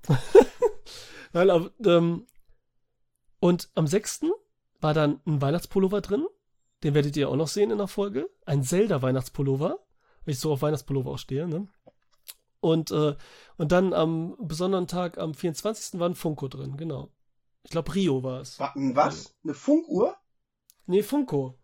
Nein, aber, ähm, und am 6. war dann ein Weihnachtspullover drin. Den werdet ihr auch noch sehen in der Folge. Ein Zelda-Weihnachtspullover. Weil ich so auf Weihnachtspullover auch stehe, ne? Und, äh, und dann am besonderen Tag, am 24. war ein Funko drin, genau. Ich glaube, Rio war es. Was? Eine Funkuhr? Nee, Funko.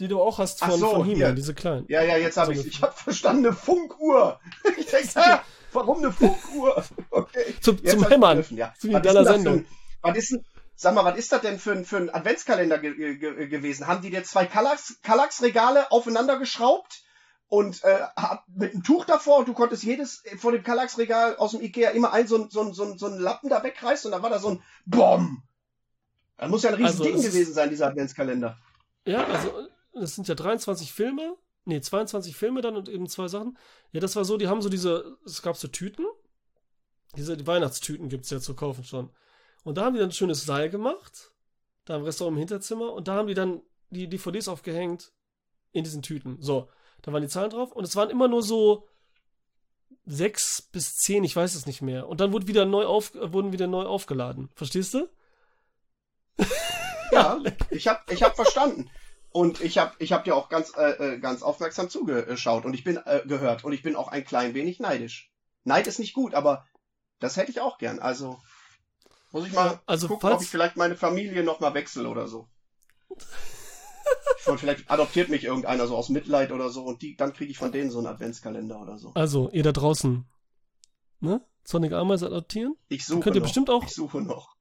Die du auch hast Ach von, so, von. He-Man, diese kleinen. Ja, ja, jetzt habe So ich Ich habe verstanden, eine Funkuhr. Ich denke, hä, warum eine Funkuhr? Okay. Zum, Jetzt zum Hämmern. Ja. Zu wie Was in ist, deiner Sendung. ein, was ist denn, sag mal, was ist das denn für ein, für ein Adventskalender ge ge gewesen? Haben die dir zwei Kallax- Kallax-Regale aufeinander geschraubt und äh, mit einem Tuch davor und du konntest jedes äh, von dem Kallax-Regal aus dem Ikea immer ein so ein, so so so ein Lappen da wegreißen und dann war da so ein Bom. Das muss ja ein riesen Also, Ding es gewesen sein, dieser Adventskalender. Ja, also das sind ja 23 Filme. Nee, 22 Filme dann und eben zwei Sachen. Ja, das war so, die haben so diese, es gab so Tüten. Diese die Weihnachtstüten gibt's ja zu kaufen schon. Und da haben die dann ein schönes Seil gemacht. Da im Restaurant im Hinterzimmer. Und da haben die dann die DVDs aufgehängt in diesen Tüten. So, da waren die Zahlen drauf. Und es waren immer nur so sechs bis zehn, ich weiß es nicht mehr. Und dann wurde wieder neu auf, wurden wieder neu aufgeladen. Verstehst du? Ja, ich habe ich hab verstanden. Und ich habe ich hab dir auch ganz, äh, äh, ganz aufmerksam zugeschaut und ich bin äh, gehört und ich bin auch ein klein wenig neidisch. Neid ist nicht gut, aber das hätte ich auch gern. Also muss ich mal also gucken, falls- ob ich vielleicht meine Familie noch mal wechsle oder so. Und vielleicht adoptiert mich irgendeiner so aus Mitleid oder so und die, dann kriege ich von denen so einen Adventskalender oder so. Also, ihr da draußen. Ne? Sonic Ameise adoptieren? Ich suche könnt ihr noch. bestimmt auch- Ich suche noch.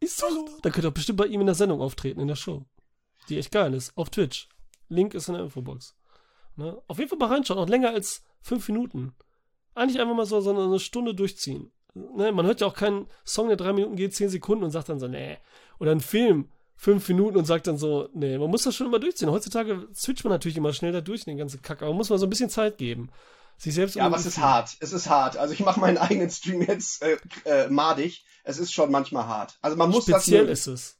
Ist so. Da könnt ihr bestimmt bei ihm in der Sendung auftreten, in der Show. Die echt geil ist. Auf Twitch. Link ist in der Infobox. Ne? Auf jeden Fall mal reinschauen. Auch länger als fünf Minuten. Eigentlich einfach mal so, so eine Stunde durchziehen. Ne? Man hört ja auch keinen Song, der drei Minuten geht, zehn Sekunden und sagt dann so, nee. Oder einen Film, fünf Minuten und sagt dann so, nee. Man muss das schon immer durchziehen. Heutzutage switcht man natürlich immer schnell da durch den ganzen Kack. Aber man muss mal so ein bisschen Zeit geben. Sich selbst Ja, aber es ist hart. Es ist hart. Also ich mache meinen eigenen Stream jetzt äh, äh, madig. Es ist schon manchmal hart. Also man muss Speziell das ist es.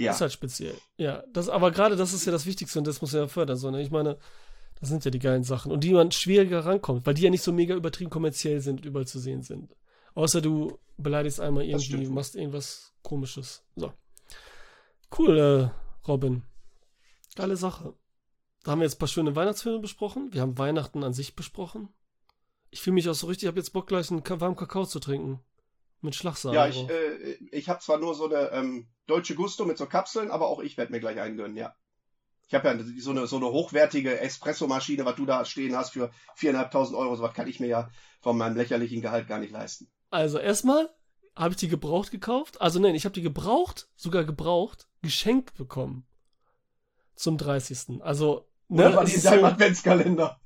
Ja. Ist halt speziell. Ja, das, aber gerade das ist ja das Wichtigste und das muss ja fördern. So, ne? Ich meine, das sind ja die geilen Sachen. Und die man schwieriger rankommt, weil die ja nicht so mega übertrieben kommerziell sind und überall zu sehen sind. Außer du beleidigst einmal irgendwie, machst irgendwas komisches. So. Cool, äh, Robin. Geile Sache. Da haben wir jetzt ein paar schöne Weihnachtsfilme besprochen. Wir haben Weihnachten an sich besprochen. Ich fühle mich auch so richtig, ich habe jetzt Bock gleich einen warmen Kakao zu trinken. Mit Schlagsahne. Ja, ich, äh, ich habe zwar nur so eine ähm, deutsche Gusto mit so Kapseln, aber auch ich werde mir gleich einen gönnen, ja. Ich habe ja so eine, so eine hochwertige Espressomaschine, was du da stehen hast für 4.500 Euro. So was kann ich mir ja von meinem lächerlichen Gehalt gar nicht leisten. Also erstmal habe ich die gebraucht gekauft. Also nein, ich habe die gebraucht, sogar gebraucht, geschenkt bekommen. Zum 30. Also Ne? Oder war die in ist deinem so- Adventskalender?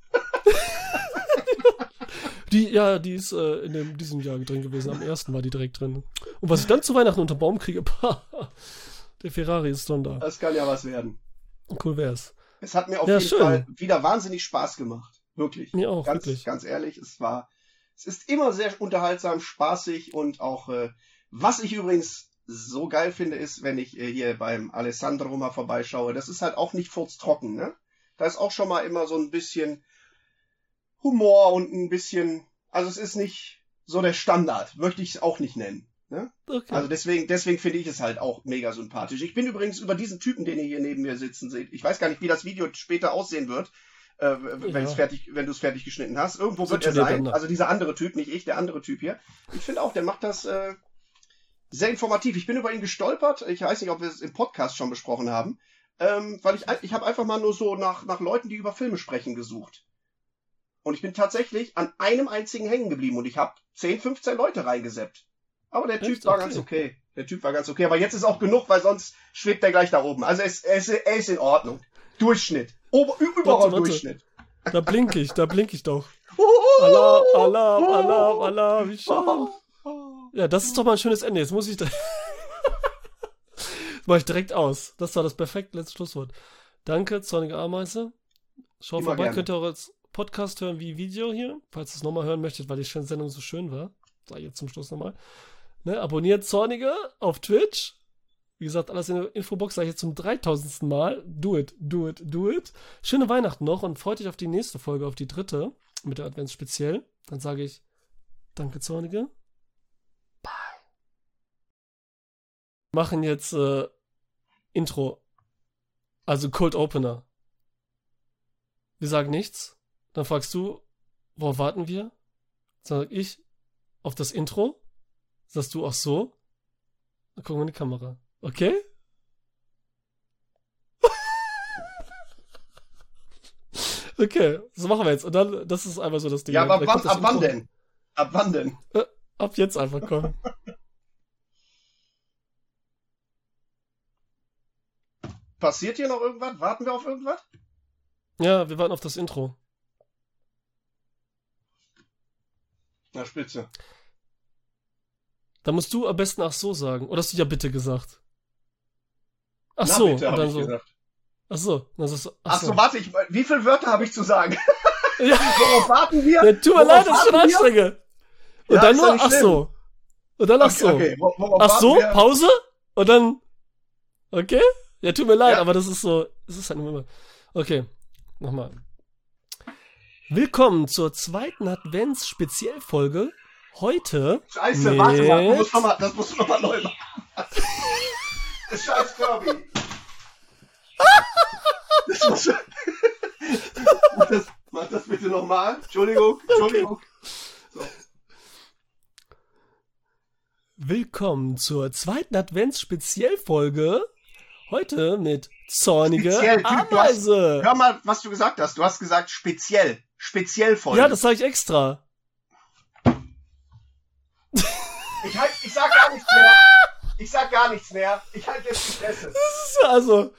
Die, ja, die ist äh, in dem, diesem Jahr drin gewesen. Am ersten war die direkt drin. Und was ich dann zu Weihnachten unter Baum kriege, der Ferrari ist dann da. Das kann ja was werden. Cool wär's. Es hat mir auf Ja, jeden schön. Fall wieder wahnsinnig Spaß gemacht. Wirklich. Mir auch, ganz, wirklich. Ganz ehrlich, es war, es ist immer sehr unterhaltsam, spaßig und auch, äh, was ich übrigens so geil finde, ist, wenn ich äh, hier beim Alessandro mal vorbeischaue, das ist halt auch nicht furztrocken, ne? Da ist auch schon mal immer so ein bisschen Humor und ein bisschen, also es ist nicht so der Standard, möchte ich es auch nicht nennen. Ne? Okay. Also deswegen, deswegen finde ich es halt auch mega sympathisch. Ich bin übrigens über diesen Typen, den ihr hier neben mir sitzen seht. Ich weiß gar nicht, wie das Video später aussehen wird, äh, wenn Ja. fertig, wenn du es fertig geschnitten hast. Irgendwo wird er sein. Also dieser andere Typ, nicht ich, der andere Typ hier. Ich finde auch, der macht das äh, sehr informativ. Ich bin über ihn gestolpert. Ich weiß nicht, ob wir es im Podcast schon besprochen haben, ähm, weil ich ich habe einfach mal nur so nach nach Leuten, die über Filme sprechen, gesucht. Und ich bin tatsächlich an einem einzigen hängen geblieben und ich habe 10, 15 Leute reingeseppt. Aber der Typ war Okay. ganz okay. Der Typ war ganz okay. Aber jetzt ist auch genug, weil sonst schwebt er gleich da oben. Also er ist, er ist, in Ordnung. Durchschnitt. Ober, überall warte. Durchschnitt. Da blink ich, da blink ich doch. Alarm, Alarm, Alarm, Alarm, wie schön. Ja, das ist doch mal ein schönes Ende. Jetzt muss ich. das mach ich direkt aus. Das war das perfekte letzte Schlusswort. Danke, Zornige Ameise. Schaut Immer vorbei, gerne. könnt ihr auch als Podcast hören wie Video hier, falls ihr es nochmal hören möchtet, weil die Sendung so schön war. Sag ich jetzt zum Schluss nochmal. Ne, abonniert Zornige auf Twitch. Wie gesagt, alles in der Infobox sage ich jetzt zum 3000. Mal. Do it, do it, do it. Schöne Weihnachten noch und freut euch auf die nächste Folge, auf die dritte, mit der Advents speziell. Dann sage ich Danke, Zornige. Bye. Machen jetzt äh, Intro. Also Cold Opener. Wir sagen nichts. Dann fragst du, worauf warten wir? Sag ich, auf das Intro. Sagst du auch so. Dann gucken wir in die Kamera. Okay? okay, das machen wir jetzt. Und dann, das ist einfach so das Ding. Ja, aber wann, ab wann denn? Ab wann denn? Ab jetzt einfach kommen. Passiert hier noch irgendwas? Warten wir auf irgendwas? ja, wir warten auf das Intro. Na, spitze. Da musst du am besten ach so sagen. Oder hast du ja bitte gesagt? Ach Na, so, bitte, und dann so. gesagt. Ach so, dann sagst du, Ach so, warte, ich, wie viele Wörter habe ich zu sagen? Ja, Worauf warten wir? ja, tut mir leid, das ist schon anstrengend. Und Ja, dann nur, ach schlimm. so. Und dann ach Okay, so. okay, Ach so, wir? Pause? Und dann. Okay? Ja, tut mir leid, Ja. aber das ist so. Es ist halt immer. Okay, nochmal. Willkommen zur zweiten Advents-Speziellfolge. Heute. Scheiße, mit- warte mal, du musst noch mal, das musst du nochmal neu machen. Das scheiß Kirby. Das muss, mach, das, mach das bitte nochmal. Entschuldigung, Entschuldigung. Willkommen zur zweiten Advents-Speziellfolge. Heute mit zornige Speziell, du- du hast- Ameise. Hör mal, was du gesagt hast. Du hast gesagt speziell. Speziell Folge. Ja, das sage ich extra. ich, halt, ich sag gar nichts mehr. Ich sag gar nichts mehr. Ich halte jetzt die Fresse. Das ist also.